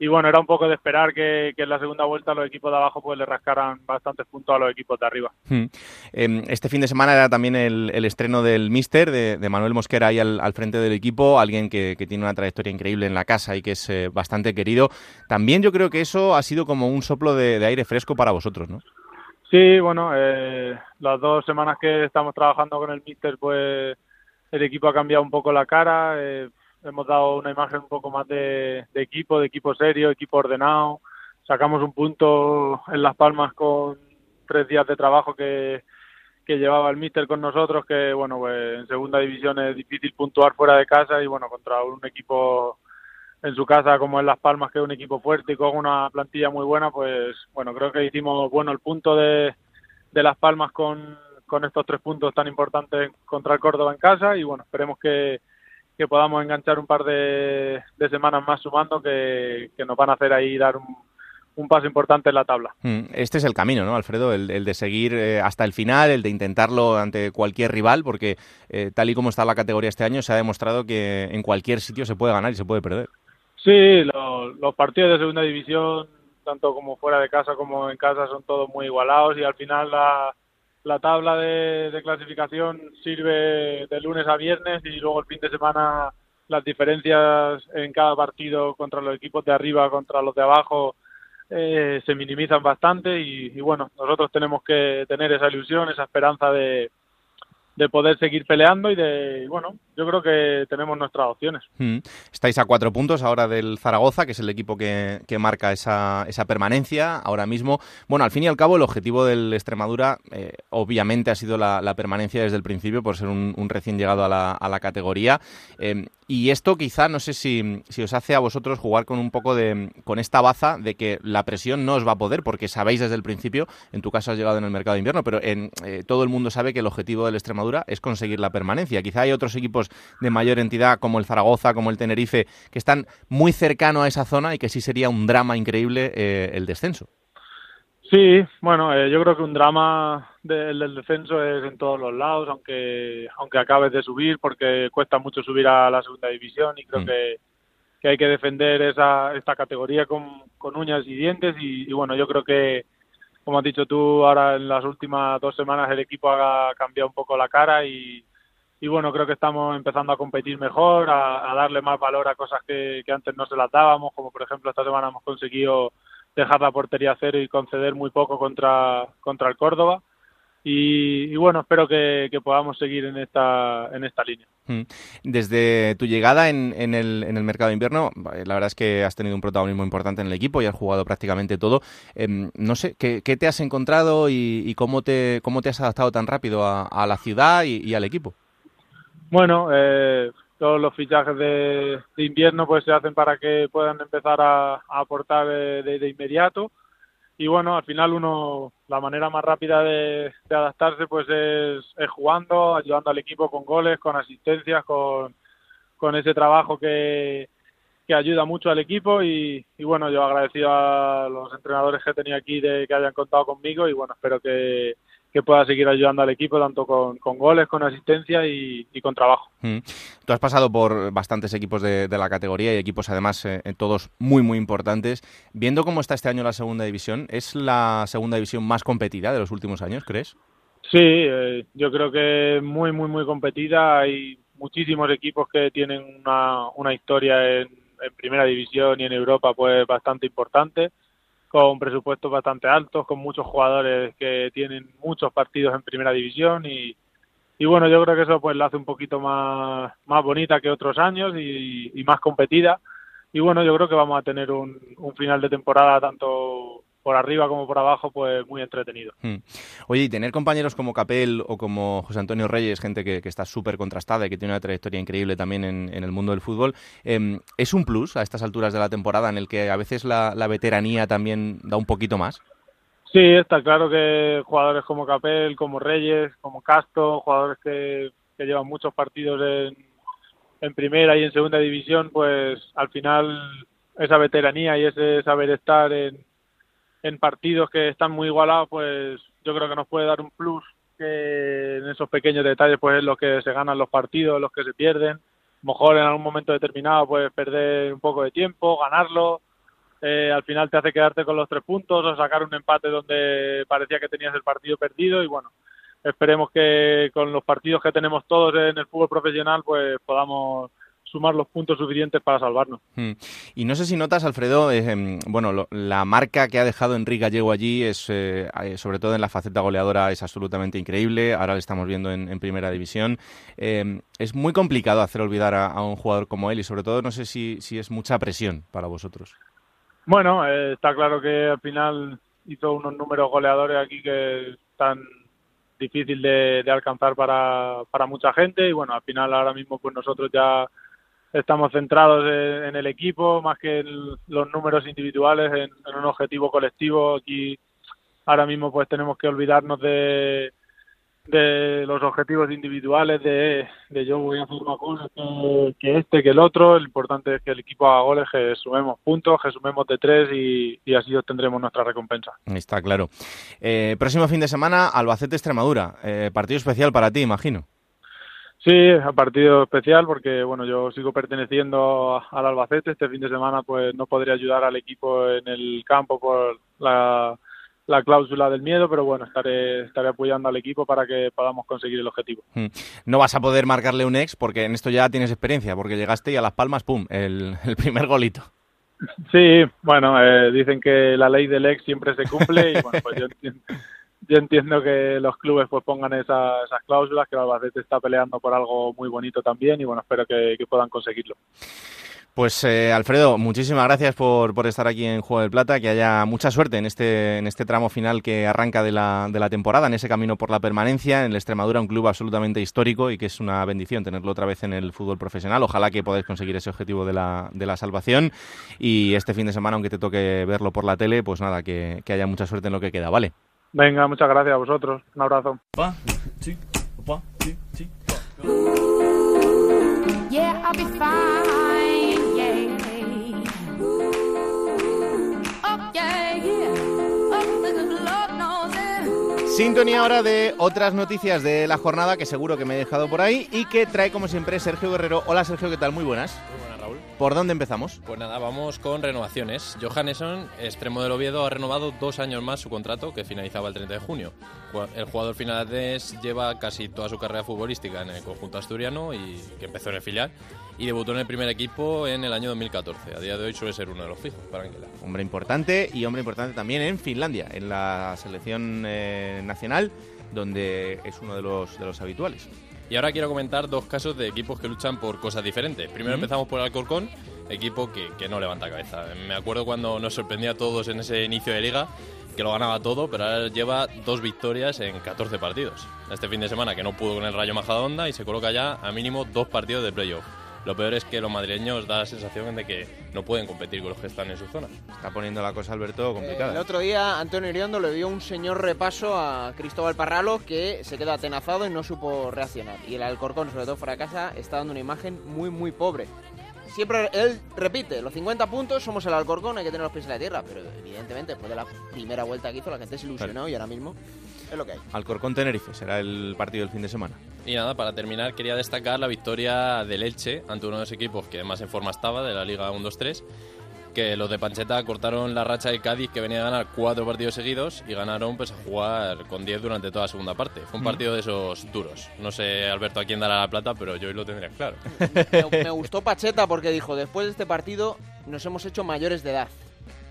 y bueno, era un poco de esperar que, en la segunda vuelta los equipos de abajo pues le rascaran bastantes puntos a los equipos de arriba. Hmm. Em, este fin de semana era también el, estreno del Mister, de, Manuel Mosquera ahí al, frente del equipo, alguien que, tiene una trayectoria increíble en la casa y que es eh, bastante querido. También yo creo que eso ha sido como un soplo de, aire fresco para vosotros, ¿no? Sí, bueno, eh, las dos semanas que estamos trabajando con el Mister, pues el equipo ha cambiado un poco la cara. Eh, hemos dado una imagen un poco más de, equipo, de equipo serio, equipo ordenado. Sacamos un punto en Las Palmas con tres días de trabajo que, llevaba el míster con nosotros, que bueno, pues en segunda división es difícil puntuar fuera de casa y bueno, contra un equipo en su casa como en Las Palmas, que es un equipo fuerte y con una plantilla muy buena, pues bueno, creo que hicimos bueno el punto de, de Las Palmas con, con estos tres puntos tan importantes contra el Córdoba en casa y bueno, esperemos que, que podamos enganchar un par de, semanas más sumando que, nos van a hacer ahí dar un, paso importante en la tabla. Mm, este es el camino, ¿no, Alfredo? El, de seguir eh, hasta el final, el de intentarlo ante cualquier rival, porque eh, tal y como está la categoría este año, se ha demostrado que en cualquier sitio se puede ganar y se puede perder. Sí, los partidos de segunda división, tanto como fuera de casa como en casa, son todos muy igualados y al final la, la tabla de, clasificación sirve de lunes a viernes y luego el fin de semana las diferencias en cada partido contra los equipos de arriba, contra los de abajo, eh, se minimizan bastante y, bueno, nosotros tenemos que tener esa ilusión, esa esperanza de, de poder seguir peleando y de, bueno, yo creo que tenemos nuestras opciones. Mm. Estáis a cuatro puntos ahora del Zaragoza, que es el equipo que, marca esa, esa, permanencia ahora mismo. Bueno, al fin y al cabo, el objetivo del Extremadura eh, obviamente ha sido la, permanencia desde el principio por ser un, recién llegado a la, a la categoría. Eh, y esto quizá, no sé si, si, os hace a vosotros jugar con un poco de, con esta baza de que la presión no os va a poder, porque sabéis desde el principio, en tu caso has llegado en el mercado de invierno, pero en, eh, todo el mundo sabe que el objetivo del Extremadura es conseguir la permanencia. Quizá hay otros equipos de mayor entidad como el Zaragoza, como el Tenerife, que están muy cercano a esa zona y que sí sería un drama increíble eh, el descenso. Sí, bueno, eh, yo creo que un drama del, del, descenso es en todos los lados, aunque aunque acabes de subir, porque cuesta mucho subir a la segunda división y creo mm. que, que, hay que defender esa esta categoría con, con uñas y dientes y, bueno, yo creo que, como has dicho tú, ahora en las últimas dos semanas el equipo ha cambiado un poco la cara y, y bueno, creo que estamos empezando a competir mejor, a, darle más valor a cosas que, antes no se las dábamos, como por ejemplo esta semana hemos conseguido dejar la portería cero y conceder muy poco contra, contra el Córdoba. Y, bueno, espero que, podamos seguir en esta, en esta línea. Mm. Desde tu llegada en, en, el, en el mercado de invierno, la verdad es que has tenido un protagonismo importante en el equipo y has jugado prácticamente todo. Em, no sé, ¿qué, te has encontrado y, cómo, te, cómo te has adaptado tan rápido a, la ciudad y, al equipo? Bueno, eh, todos los fichajes de, invierno pues se hacen para que puedan empezar a, aportar de, inmediato y bueno al final uno la manera más rápida de, adaptarse pues es, jugando ayudando al equipo con goles con asistencias con, con ese trabajo que, que ayuda mucho al equipo y, y, bueno yo agradecido a los entrenadores que tenía aquí de que hayan contado conmigo y bueno espero que que pueda seguir ayudando al equipo tanto con, goles, con asistencia y, con trabajo. Mm. Tú has pasado por bastantes equipos de, la categoría y equipos además eh, todos muy muy importantes. Viendo cómo está este año la segunda división, ¿es la segunda división más competida de los últimos años, crees? Sí, eh, yo creo que muy muy muy competida. Hay muchísimos equipos que tienen una, una historia en, en primera división y en Europa pues bastante importante con presupuestos bastante altos, con muchos jugadores que tienen muchos partidos en primera división y, y bueno, yo creo que eso pues la hace un poquito más, más bonita que otros años y, más competida. Y bueno, yo creo que vamos a tener un, un final de temporada tanto por arriba como por abajo, pues muy entretenido. Hmm. Oye, y tener compañeros como Capel o como José Antonio Reyes, gente que, está súper contrastada y que tiene una trayectoria increíble también en, el mundo del fútbol, em, ¿es un plus a estas alturas de la temporada en el que a veces la, veteranía también da un poquito más? Sí, está claro que jugadores como Capel, como Reyes, como Casto, jugadores que, que llevan muchos partidos en, en primera y en segunda división, pues al final esa veteranía y ese saber estar en, en partidos que están muy igualados, pues yo creo que nos puede dar un plus que en esos pequeños detalles pues es lo que se ganan los partidos, los que se pierden. Mejor en algún momento determinado puedes perder un poco de tiempo, ganarlo, eh, al final te hace quedarte con los tres puntos o sacar un empate donde parecía que tenías el partido perdido y bueno, esperemos que con los partidos que tenemos todos en el fútbol profesional pues podamos sumar los puntos suficientes para salvarnos. Hmm. Y no sé si notas, Alfredo, eh, em, bueno, la marca que ha dejado Enrique Gallego allí es, eh, eh, sobre todo en la faceta goleadora, es absolutamente increíble. Ahora lo estamos viendo en, Primera División. Em, es muy complicado hacer olvidar a, un jugador como él y sobre todo no sé si, si es mucha presión para vosotros. Bueno, está claro que al final hizo unos números goleadores aquí que están difícil de, alcanzar para, para mucha gente y bueno, al final ahora mismo pues nosotros ya estamos centrados en, el equipo más que en los números individuales, en, un objetivo colectivo. Aquí ahora mismo pues tenemos que olvidarnos de, de los objetivos individuales, de, yo voy a hacer más goles que, este, que el otro. Lo importante es que el equipo haga goles, que sumemos puntos, que sumemos de tres y, así obtendremos nuestra recompensa. Está claro. Eh, próximo fin de semana, Albacete-Extremadura. Eh, partido especial para ti, imagino. Sí, a partido especial porque bueno, yo sigo perteneciendo al Albacete. Este fin de semana pues no podría ayudar al equipo en el campo por la, cláusula del miedo, pero bueno, estaré, estaré apoyando al equipo para que podamos conseguir el objetivo. Hmm. No vas a poder marcarle un ex porque en esto ya tienes experiencia, porque llegaste y a Las Palmas, ¡pum!, el, primer golito. Sí, bueno, eh, dicen que la ley del ex siempre se cumple y bueno, pues yo entiendo yo entiendo que los clubes pues pongan esas cláusulas, que el Albacete está peleando por algo muy bonito también y bueno, espero que, puedan conseguirlo. Pues eh, Alfredo, muchísimas gracias por, por, estar aquí en Juego del Plata, que haya mucha suerte en este, en este tramo final que arranca de la, de la temporada, en ese camino por la permanencia, en el Extremadura, un club absolutamente histórico y que es una bendición tenerlo otra vez en el fútbol profesional. Ojalá que podáis conseguir ese objetivo de la, de la salvación y este fin de semana, aunque te toque verlo por la tele, pues nada, que, que haya mucha suerte en lo que queda, ¿vale? Venga, muchas gracias a vosotros. Un abrazo. Sintonía ahora de otras noticias de la jornada que seguro que me he dejado por ahí y que trae como siempre Sergio Guerrero. Hola Sergio, ¿qué tal? Muy buenas. ¿Por dónde empezamos? Pues nada, vamos con renovaciones. Johannesson, extremo del Oviedo, ha renovado dos años más su contrato que finalizaba el 30 de junio. El jugador finlandés lleva casi toda su carrera futbolística en el conjunto asturiano y que empezó en el filial y debutó en el primer equipo en el año 2014. A día de hoy suele ser uno de los fijos para Anguila. Hombre importante y hombre importante también en Finlandia, en la selección eh, nacional, donde es uno de los, de los habituales. Y ahora quiero comentar dos casos de equipos que luchan por cosas diferentes. Primero empezamos por Alcorcón, equipo que, que, no levanta cabeza. Me acuerdo cuando nos sorprendía a todos en ese inicio de liga, que lo ganaba todo, pero ahora lleva dos victorias en 14 partidos. Este fin de semana que no pudo con el Rayo Majadahonda y se coloca ya a mínimo dos partidos de playoff. Lo peor es que los madrileños da la sensación de que no pueden competir con los que están en su zona. Está poniendo la cosa Alberto complicada. el otro día Antonio Iriondo le dio un señor repaso a Cristóbal Parralo que se quedó atenazado y no supo reaccionar. Y el Alcorcón, sobre todo fuera de casa, está dando una imagen muy, muy pobre. Siempre él repite, los 50 puntos somos el Alcorcón, hay que tener los pies en la tierra, pero evidentemente después de la primera vuelta que hizo la gente se ilusionó y ahora mismo es lo que hay. Alcorcón Tenerife será el partido del fin de semana. Y nada, para terminar quería destacar la victoria del Elche ante uno de los equipos que más en forma estaba de la Liga 1-2-3 que los de Pancheta cortaron la racha de Cádiz que venía a ganar cuatro partidos seguidos y ganaron pues a jugar con 10 durante toda la segunda parte. Fue un partido de esos duros. No sé, Alberto, a quién dará la plata, pero yo hoy lo tendría claro. me, gustó Pacheta porque dijo, después de este partido nos hemos hecho mayores de edad.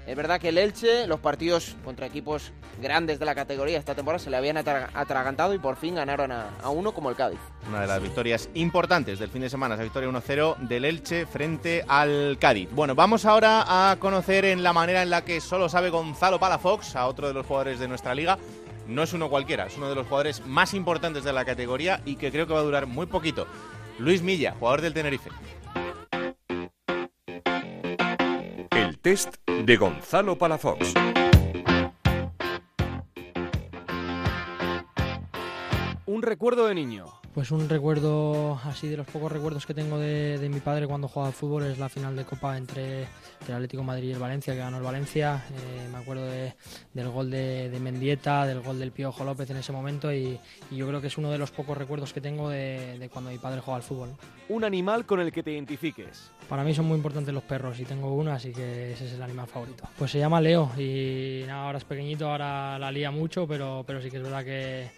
Es verdad que el Elche, los partidos contra equipos grandes de la categoría esta temporada se le habían atragantado y por fin ganaron a, uno como el Cádiz. Una de las victorias importantes del fin de semana, esa victoria 1-0 del Elche frente al Cádiz. Bueno, vamos ahora a conocer en la manera en la que solo sabe Gonzalo Palafox, a otro de los jugadores de nuestra liga. No es uno cualquiera, es uno de los jugadores más importantes de la categoría y que creo que va a durar muy poquito. Luis Milla, jugador del Tenerife. Test de Gonzalo Palafox. Un recuerdo de niño. Pues un recuerdo, así de los pocos recuerdos que tengo de, mi padre cuando jugaba al fútbol es la final de Copa entre, el Atlético Madrid y el Valencia, que ganó el Valencia. Eh, me acuerdo del gol de, Mendieta, del gol del Piojo López en ese momento y, yo creo que es uno de los pocos recuerdos que tengo de, cuando mi padre jugaba al fútbol. Un animal con el que te identifiques. Para mí son muy importantes los perros y tengo uno, así que ese es el animal favorito. Pues se llama Leo y ahora es pequeñito, ahora la lía mucho, pero, pero sí que es verdad que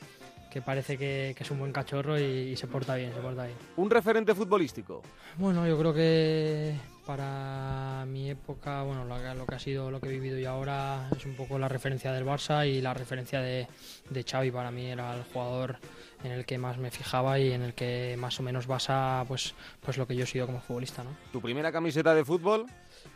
que parece que, es un buen cachorro y, se porta bien, se porta bien. ¿Un referente futbolístico? Bueno, yo creo que para mi época, bueno, lo, que ha sido, lo que he vivido yo ahora es un poco la referencia del Barça y la referencia de, de Xavi. Para mí era el jugador en el que más me fijaba y en el que más o menos basa pues, pues lo que yo he sido como futbolista. ¿no? ¿Tu primera camiseta de fútbol?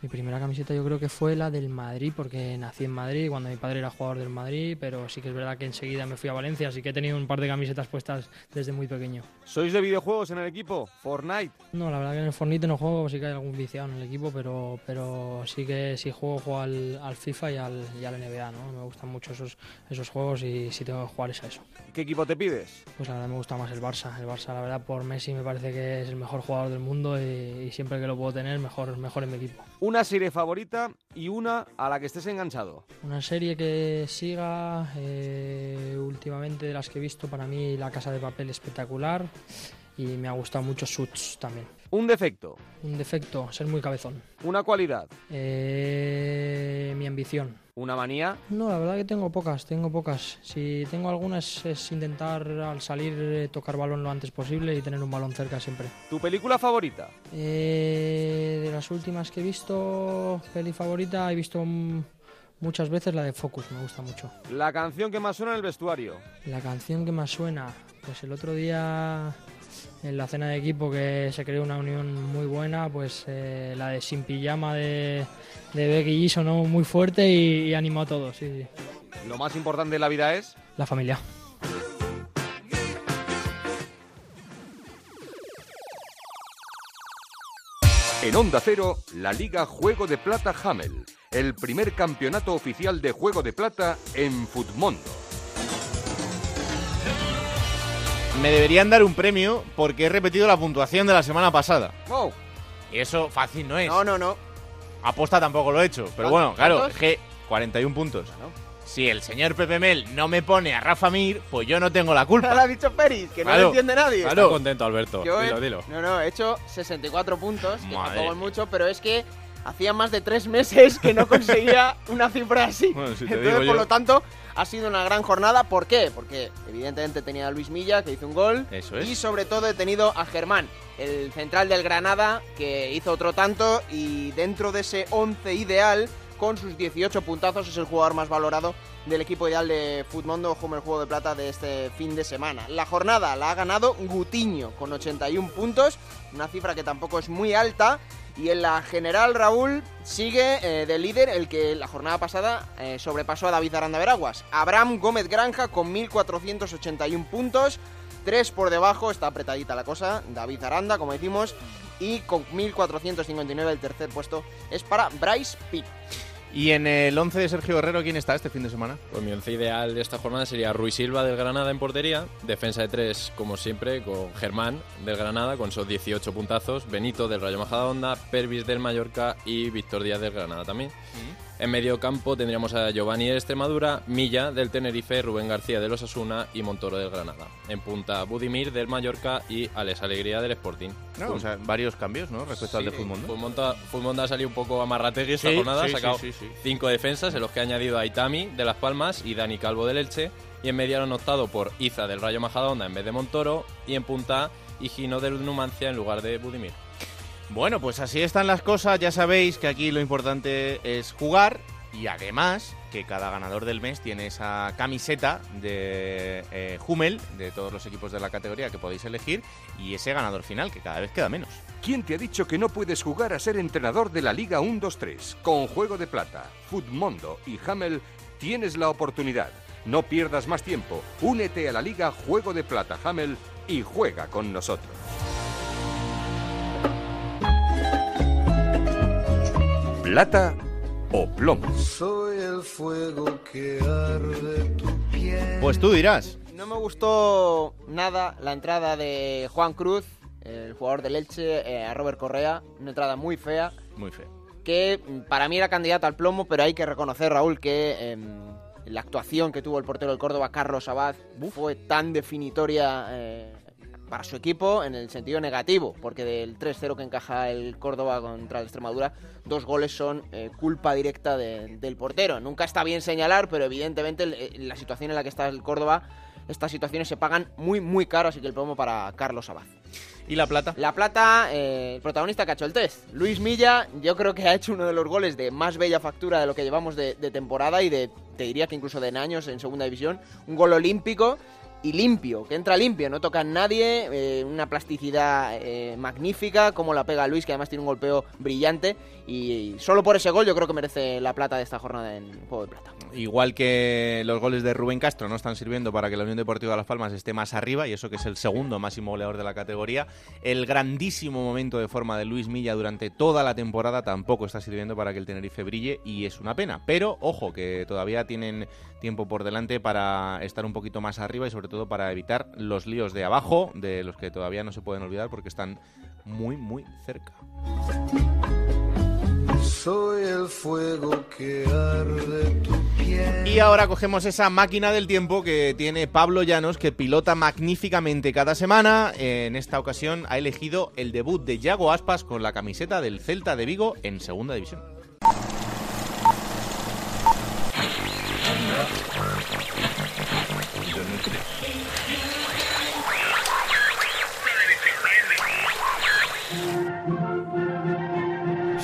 Mi primera camiseta yo creo que fue la del Madrid, porque nací en Madrid cuando mi padre era jugador del Madrid, pero sí que es verdad que enseguida me fui a Valencia, así que he tenido un par de camisetas puestas desde muy pequeño. ¿Sois de videojuegos en el equipo? ¿Fortnite? No, la verdad que en el Fortnite no juego, sí que hay algún viciado en el equipo, pero, pero sí que si juego, juego al, al FIFA y al, y al, NBA, ¿no? Me gustan mucho esos, esos juegos y si tengo que jugar es a eso. ¿Qué equipo te pides? Pues la verdad me gusta más el Barça. El Barça, la verdad, por Messi me parece que es el mejor jugador del mundo y, y siempre que lo puedo tener, mejor, mejor en mi equipo. Una serie favorita y una a la que estés enganchado. Una serie que siga eh, últimamente de las que he visto, para mí La Casa de Papel espectacular y me ha gustado mucho Suits también. Un defecto. Un defecto, ser muy cabezón. Una cualidad. Eh, mi ambición. ¿Una manía? No, la verdad que tengo pocas, tengo pocas. Si tengo algunas es intentar al salir eh, tocar balón lo antes posible y tener un balón cerca siempre. ¿Tu película favorita? Eh, las últimas que he visto, peli favorita, he visto muchas veces la de Focus, me gusta mucho. ¿La canción que más suena en el vestuario? La canción que más suena, pues el otro día en la cena de equipo que se creó una unión muy buena, pues eh, la de Sin Pijama de, de Becky G sonó muy fuerte y, animó a todos. Sí, ¿Lo más importante de la vida es? La familia. En Onda Cero, la Liga Juego de Plata Hamel, el primer campeonato oficial de Juego de Plata en Futmundo. me deberían dar un premio porque he repetido la puntuación de la semana pasada. Y eso fácil no es. No, no, no. Aposta tampoco lo he hecho. Pero bueno, claro, es que 41 puntos. Si el señor Pepe Mel no me pone a Rafa Mir, pues yo no tengo la culpa. lo ha dicho Peris, que no lo entiende nadie. Claro. Está contento, Alberto. dilo, dilo. No, no, he hecho 64 puntos, que tampoco es mucho, pero es que hacía más de tres meses que no conseguía una cifra así. Entonces, por lo tanto, ha sido una gran jornada. ¿Por qué? Porque evidentemente tenía a Luis Milla, que hizo un gol. Eso es. Y sobre todo he tenido a Germán, el central del Granada, que hizo otro tanto. Y dentro de ese 11 ideal, con sus 18 puntazos, es el jugador más valorado del equipo ideal de Futmundo como el juego de plata de este fin de semana. La jornada la ha ganado Gutiño con 81 puntos, una cifra que tampoco es muy alta, y en la general, Raúl, sigue eh, de líder el que la jornada pasada eh, sobrepasó a David Aranda Veraguas. Abraham Gómez Granja con 1.481 puntos. Tres por debajo, está apretadita la cosa, David Aranda, como decimos. Y con 1.459 el tercer puesto es para Bryce Pitt. ¿Y en el 11 de Sergio Herrero quién está este fin de semana? Pues mi once ideal de esta jornada sería Ruiz Silva del Granada en portería, defensa de tres como siempre con Germán del Granada con sus 18 puntazos, Benito del Rayo Majadahonda, Pervis del Mallorca y Víctor Díaz del Granada también. En medio campo tendríamos a Giovanni de Extremadura, Milla del Tenerife, Rubén García del Osasuna y Montoro del Granada. En punta, Budimir del Mallorca y Alex Alegría del Sporting. o sea, varios cambios, ¿no? Respecto al de Fulmonda. Fulmonda ha salido un poco a Marrategui esta jornada, ha sacado cinco defensas, en los que ha añadido a Itami de Las Palmas y Dani Calvo del Elche. Y en medio han optado por Iza del Rayo Majadahonda en vez de Montoro. Y en punta, Higino del Numancia en lugar de Budimir. Bueno, pues así están las cosas. Ya sabéis que aquí lo importante es jugar Y además que cada ganador del mes tiene esa camiseta de eh, Hummel, de todos los equipos de la categoría que podéis elegir, y ese ganador final, que cada vez queda menos. ¿Quién te ha dicho que no puedes jugar a ser entrenador de la Liga 1-2-3? Con Juego de Plata, Futmundo y Hamel tienes la oportunidad. No pierdas más tiempo. Únete a la Liga Juego de Plata Hamel y juega con nosotros. Plata o plomo. Soy el fuego que arde tu piel. Pues tú dirás. No me gustó nada la entrada de Juan Cruz, el jugador del Elche, eh, a Robert Correa. Una entrada muy fea. Muy fea. Que mm, para mí era candidato al plomo, pero hay que reconocer, Raúl, que em, la actuación que tuvo el portero del Córdoba, Carlos Abad, fue tan definitoria eh, para su equipo en el sentido negativo, porque del 3-0 que encaja el Córdoba contra el Extremadura, dos goles son eh, culpa directa de- del portero. Nunca está bien señalar, pero evidentemente eh, la situación en la que está el Córdoba, estas situaciones se pagan muy, muy caro, así que el plomo para Carlos Abad. ¿Y la plata? La plata, eh, el protagonista que ha hecho el test. Luis Milla, yo creo que ha hecho uno de los goles de más bella factura de lo que llevamos de, de temporada y de, te diría que incluso de en años en segunda división. Un gol olímpico y limpio, que entra limpio, no toca a nadie, eh, una plasticidad eh, magnífica, como la pega Luis, que además tiene un golpeo brillante. Y solo por ese gol yo creo que merece la plata de esta jornada en Juego de Plata. Igual que los goles de Rubén Castro no están sirviendo para que la Unión Deportiva Las Palmas esté más arriba, y eso que es el segundo máximo goleador de la categoría, el grandísimo momento de forma de Luis Milla durante toda la temporada tampoco está sirviendo para que el Tenerife brille, y es una pena. Pero, ojo, que todavía tienen tiempo por delante para estar un poquito más arriba y sobre todo para evitar los líos de abajo, de los que todavía no se pueden olvidar porque están muy, muy cerca. Soy el fuego que arde tu piel. Y ahora cogemos esa máquina del tiempo que tiene Pablo Llanos, que pilota magníficamente cada semana. En esta ocasión ha elegido el debut de Yago Aspas con la camiseta del Celta de Vigo en Segunda División.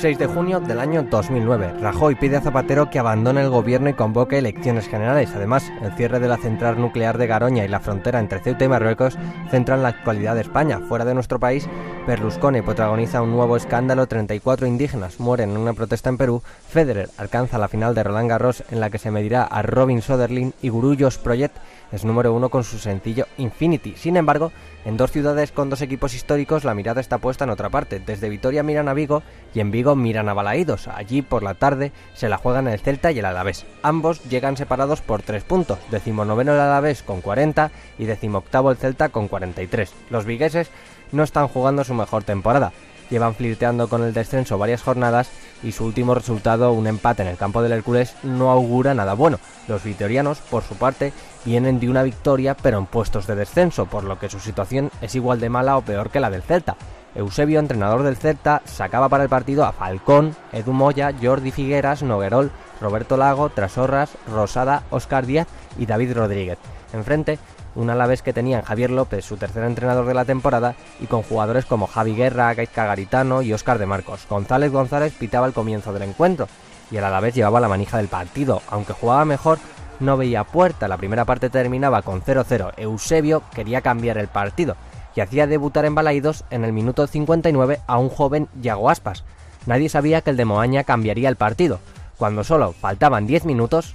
6 de junio del año 2009. Rajoy pide a Zapatero que abandone el gobierno y convoque elecciones generales. Además, el cierre de la central nuclear de Garoña y la frontera entre Ceuta y Marruecos centran la actualidad de España. Fuera de nuestro país, Berlusconi protagoniza un nuevo escándalo. 34 indígenas mueren en una protesta en Perú. Federer alcanza la final de Roland Garros en la que se medirá a Robin Soderling y Gurullos Project es número uno con su sencillo Infinity. Sin embargo, en dos ciudades con dos equipos históricos la mirada está puesta en otra parte. Desde Vitoria miran a Vigo y en Vigo miran a Balaídos. Allí por la tarde se la juegan el Celta y el Alavés. Ambos llegan separados por tres puntos. Decimonoveno el Alavés con 40 y decimoctavo el Celta con 43. Los vigueses no están jugando su mejor temporada. Llevan flirteando con el descenso varias jornadas y su último resultado, un empate en el campo del Hércules, no augura nada bueno. Los vitorianos, por su parte, vienen de una victoria pero en puestos de descenso, por lo que su situación es igual de mala o peor que la del Celta. Eusebio, entrenador del Celta, sacaba para el partido a Falcón, Edu Moya, Jordi Figueras, Noguerol, Roberto Lago, Trasorras, Rosada, Oscar Díaz y David Rodríguez. Enfrente, un Alavés que tenía en Javier López, su tercer entrenador de la temporada, y con jugadores como Javi Guerra, Gaizka Garitano y Óscar de Marcos. González González pitaba el comienzo del encuentro, y el Alavés llevaba la manija del partido. Aunque jugaba mejor, no veía puerta. La primera parte terminaba con 0-0. Eusebio quería cambiar el partido y hacía debutar en Balaídos en el minuto 59 a un joven Yago Aspas. Nadie sabía que el de Moaña cambiaría el partido. Cuando solo faltaban 10 minutos,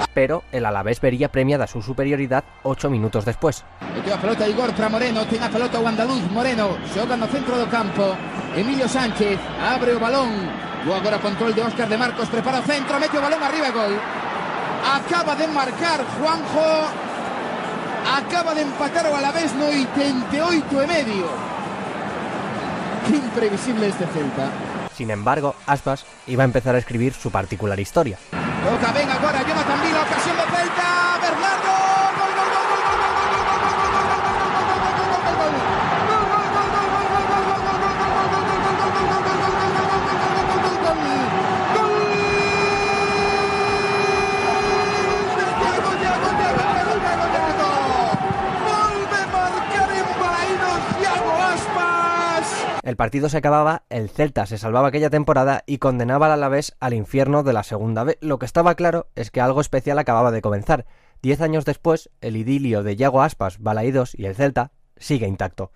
pero el Alavés vería premiada su superioridad 8 minutos después. Metió a pelota Igor para Moreno, ten a pelota andaluz Moreno, xoga no centro do campo, Emilio Sánchez, abre o balón, o agora control de Óscar de Marcos, prepara o centro, mete o balón arriba gol. Acaba de marcar Juanjo, acaba de empatar o Alavés no 88 e medio. Qué imprevisible este Celta. Sin embargo, Aspas iba a empezar a escribir su particular historia. Toca ben agora Jonathan partido se acababa, el Celta se salvaba aquella temporada y condenaba al Alavés al infierno de la segunda vez. Lo que estaba claro es que algo especial acababa de comenzar. Diez años después, el idilio de Yago Aspas, Balaídos y el Celta sigue intacto.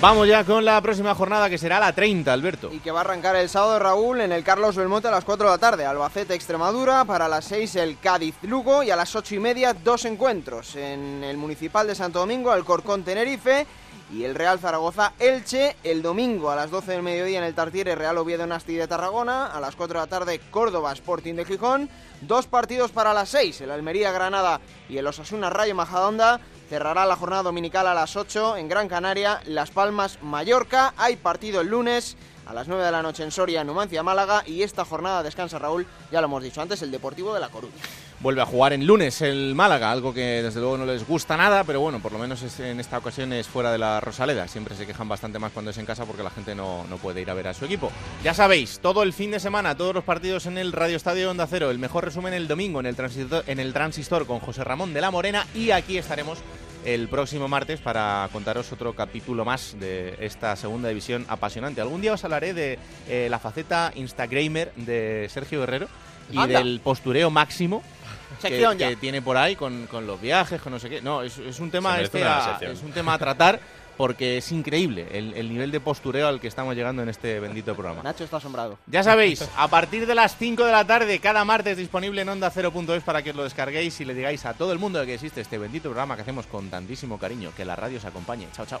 Vamos ya con la próxima jornada que será la 30, Alberto. Y que va a arrancar el sábado Raúl en el Carlos Belmonte a las 4 de la tarde. Albacete Extremadura, para las 6 el Cádiz Lugo y a las 8 y media dos encuentros. En el Municipal de Santo Domingo, Alcorcón Tenerife y el Real Zaragoza Elche. El domingo a las 12 del mediodía en el Tartiere Real Oviedo Nasti de Tarragona. A las 4 de la tarde Córdoba Sporting de Gijón. Dos partidos para las 6, el Almería Granada y el Osasuna Rayo Majadonda. Cerrará la jornada dominical a las 8 en Gran Canaria, Las Palmas, Mallorca. Hay partido el lunes a las 9 de la noche en Soria, Numancia, Málaga. Y esta jornada descansa Raúl, ya lo hemos dicho antes, el Deportivo de La Coruña. Vuelve a jugar en lunes el Málaga, algo que desde luego no les gusta nada, pero bueno, por lo menos en esta ocasión es fuera de la Rosaleda. Siempre se quejan bastante más cuando es en casa porque la gente no, no puede ir a ver a su equipo. Ya sabéis, todo el fin de semana, todos los partidos en el Radio Estadio Onda Cero. El mejor resumen el domingo en el Transistor, en el transistor con José Ramón de la Morena y aquí estaremos el próximo martes para contaros otro capítulo más de esta segunda división apasionante. Algún día os hablaré de eh, la faceta Instagramer de Sergio Guerrero y del postureo máximo que, tiene por ahí con, los viajes, con no sé qué. No, es, un tema este es un tema a tratar porque es increíble el, nivel de postureo al que estamos llegando en este bendito programa. Nacho está asombrado. Ya sabéis, a partir de las 5 de la tarde, cada martes disponible en Onda 0.es para que os lo descarguéis y le digáis a todo el mundo que existe este bendito programa que hacemos con tantísimo cariño. Que la radio os acompañe. Chao, chao.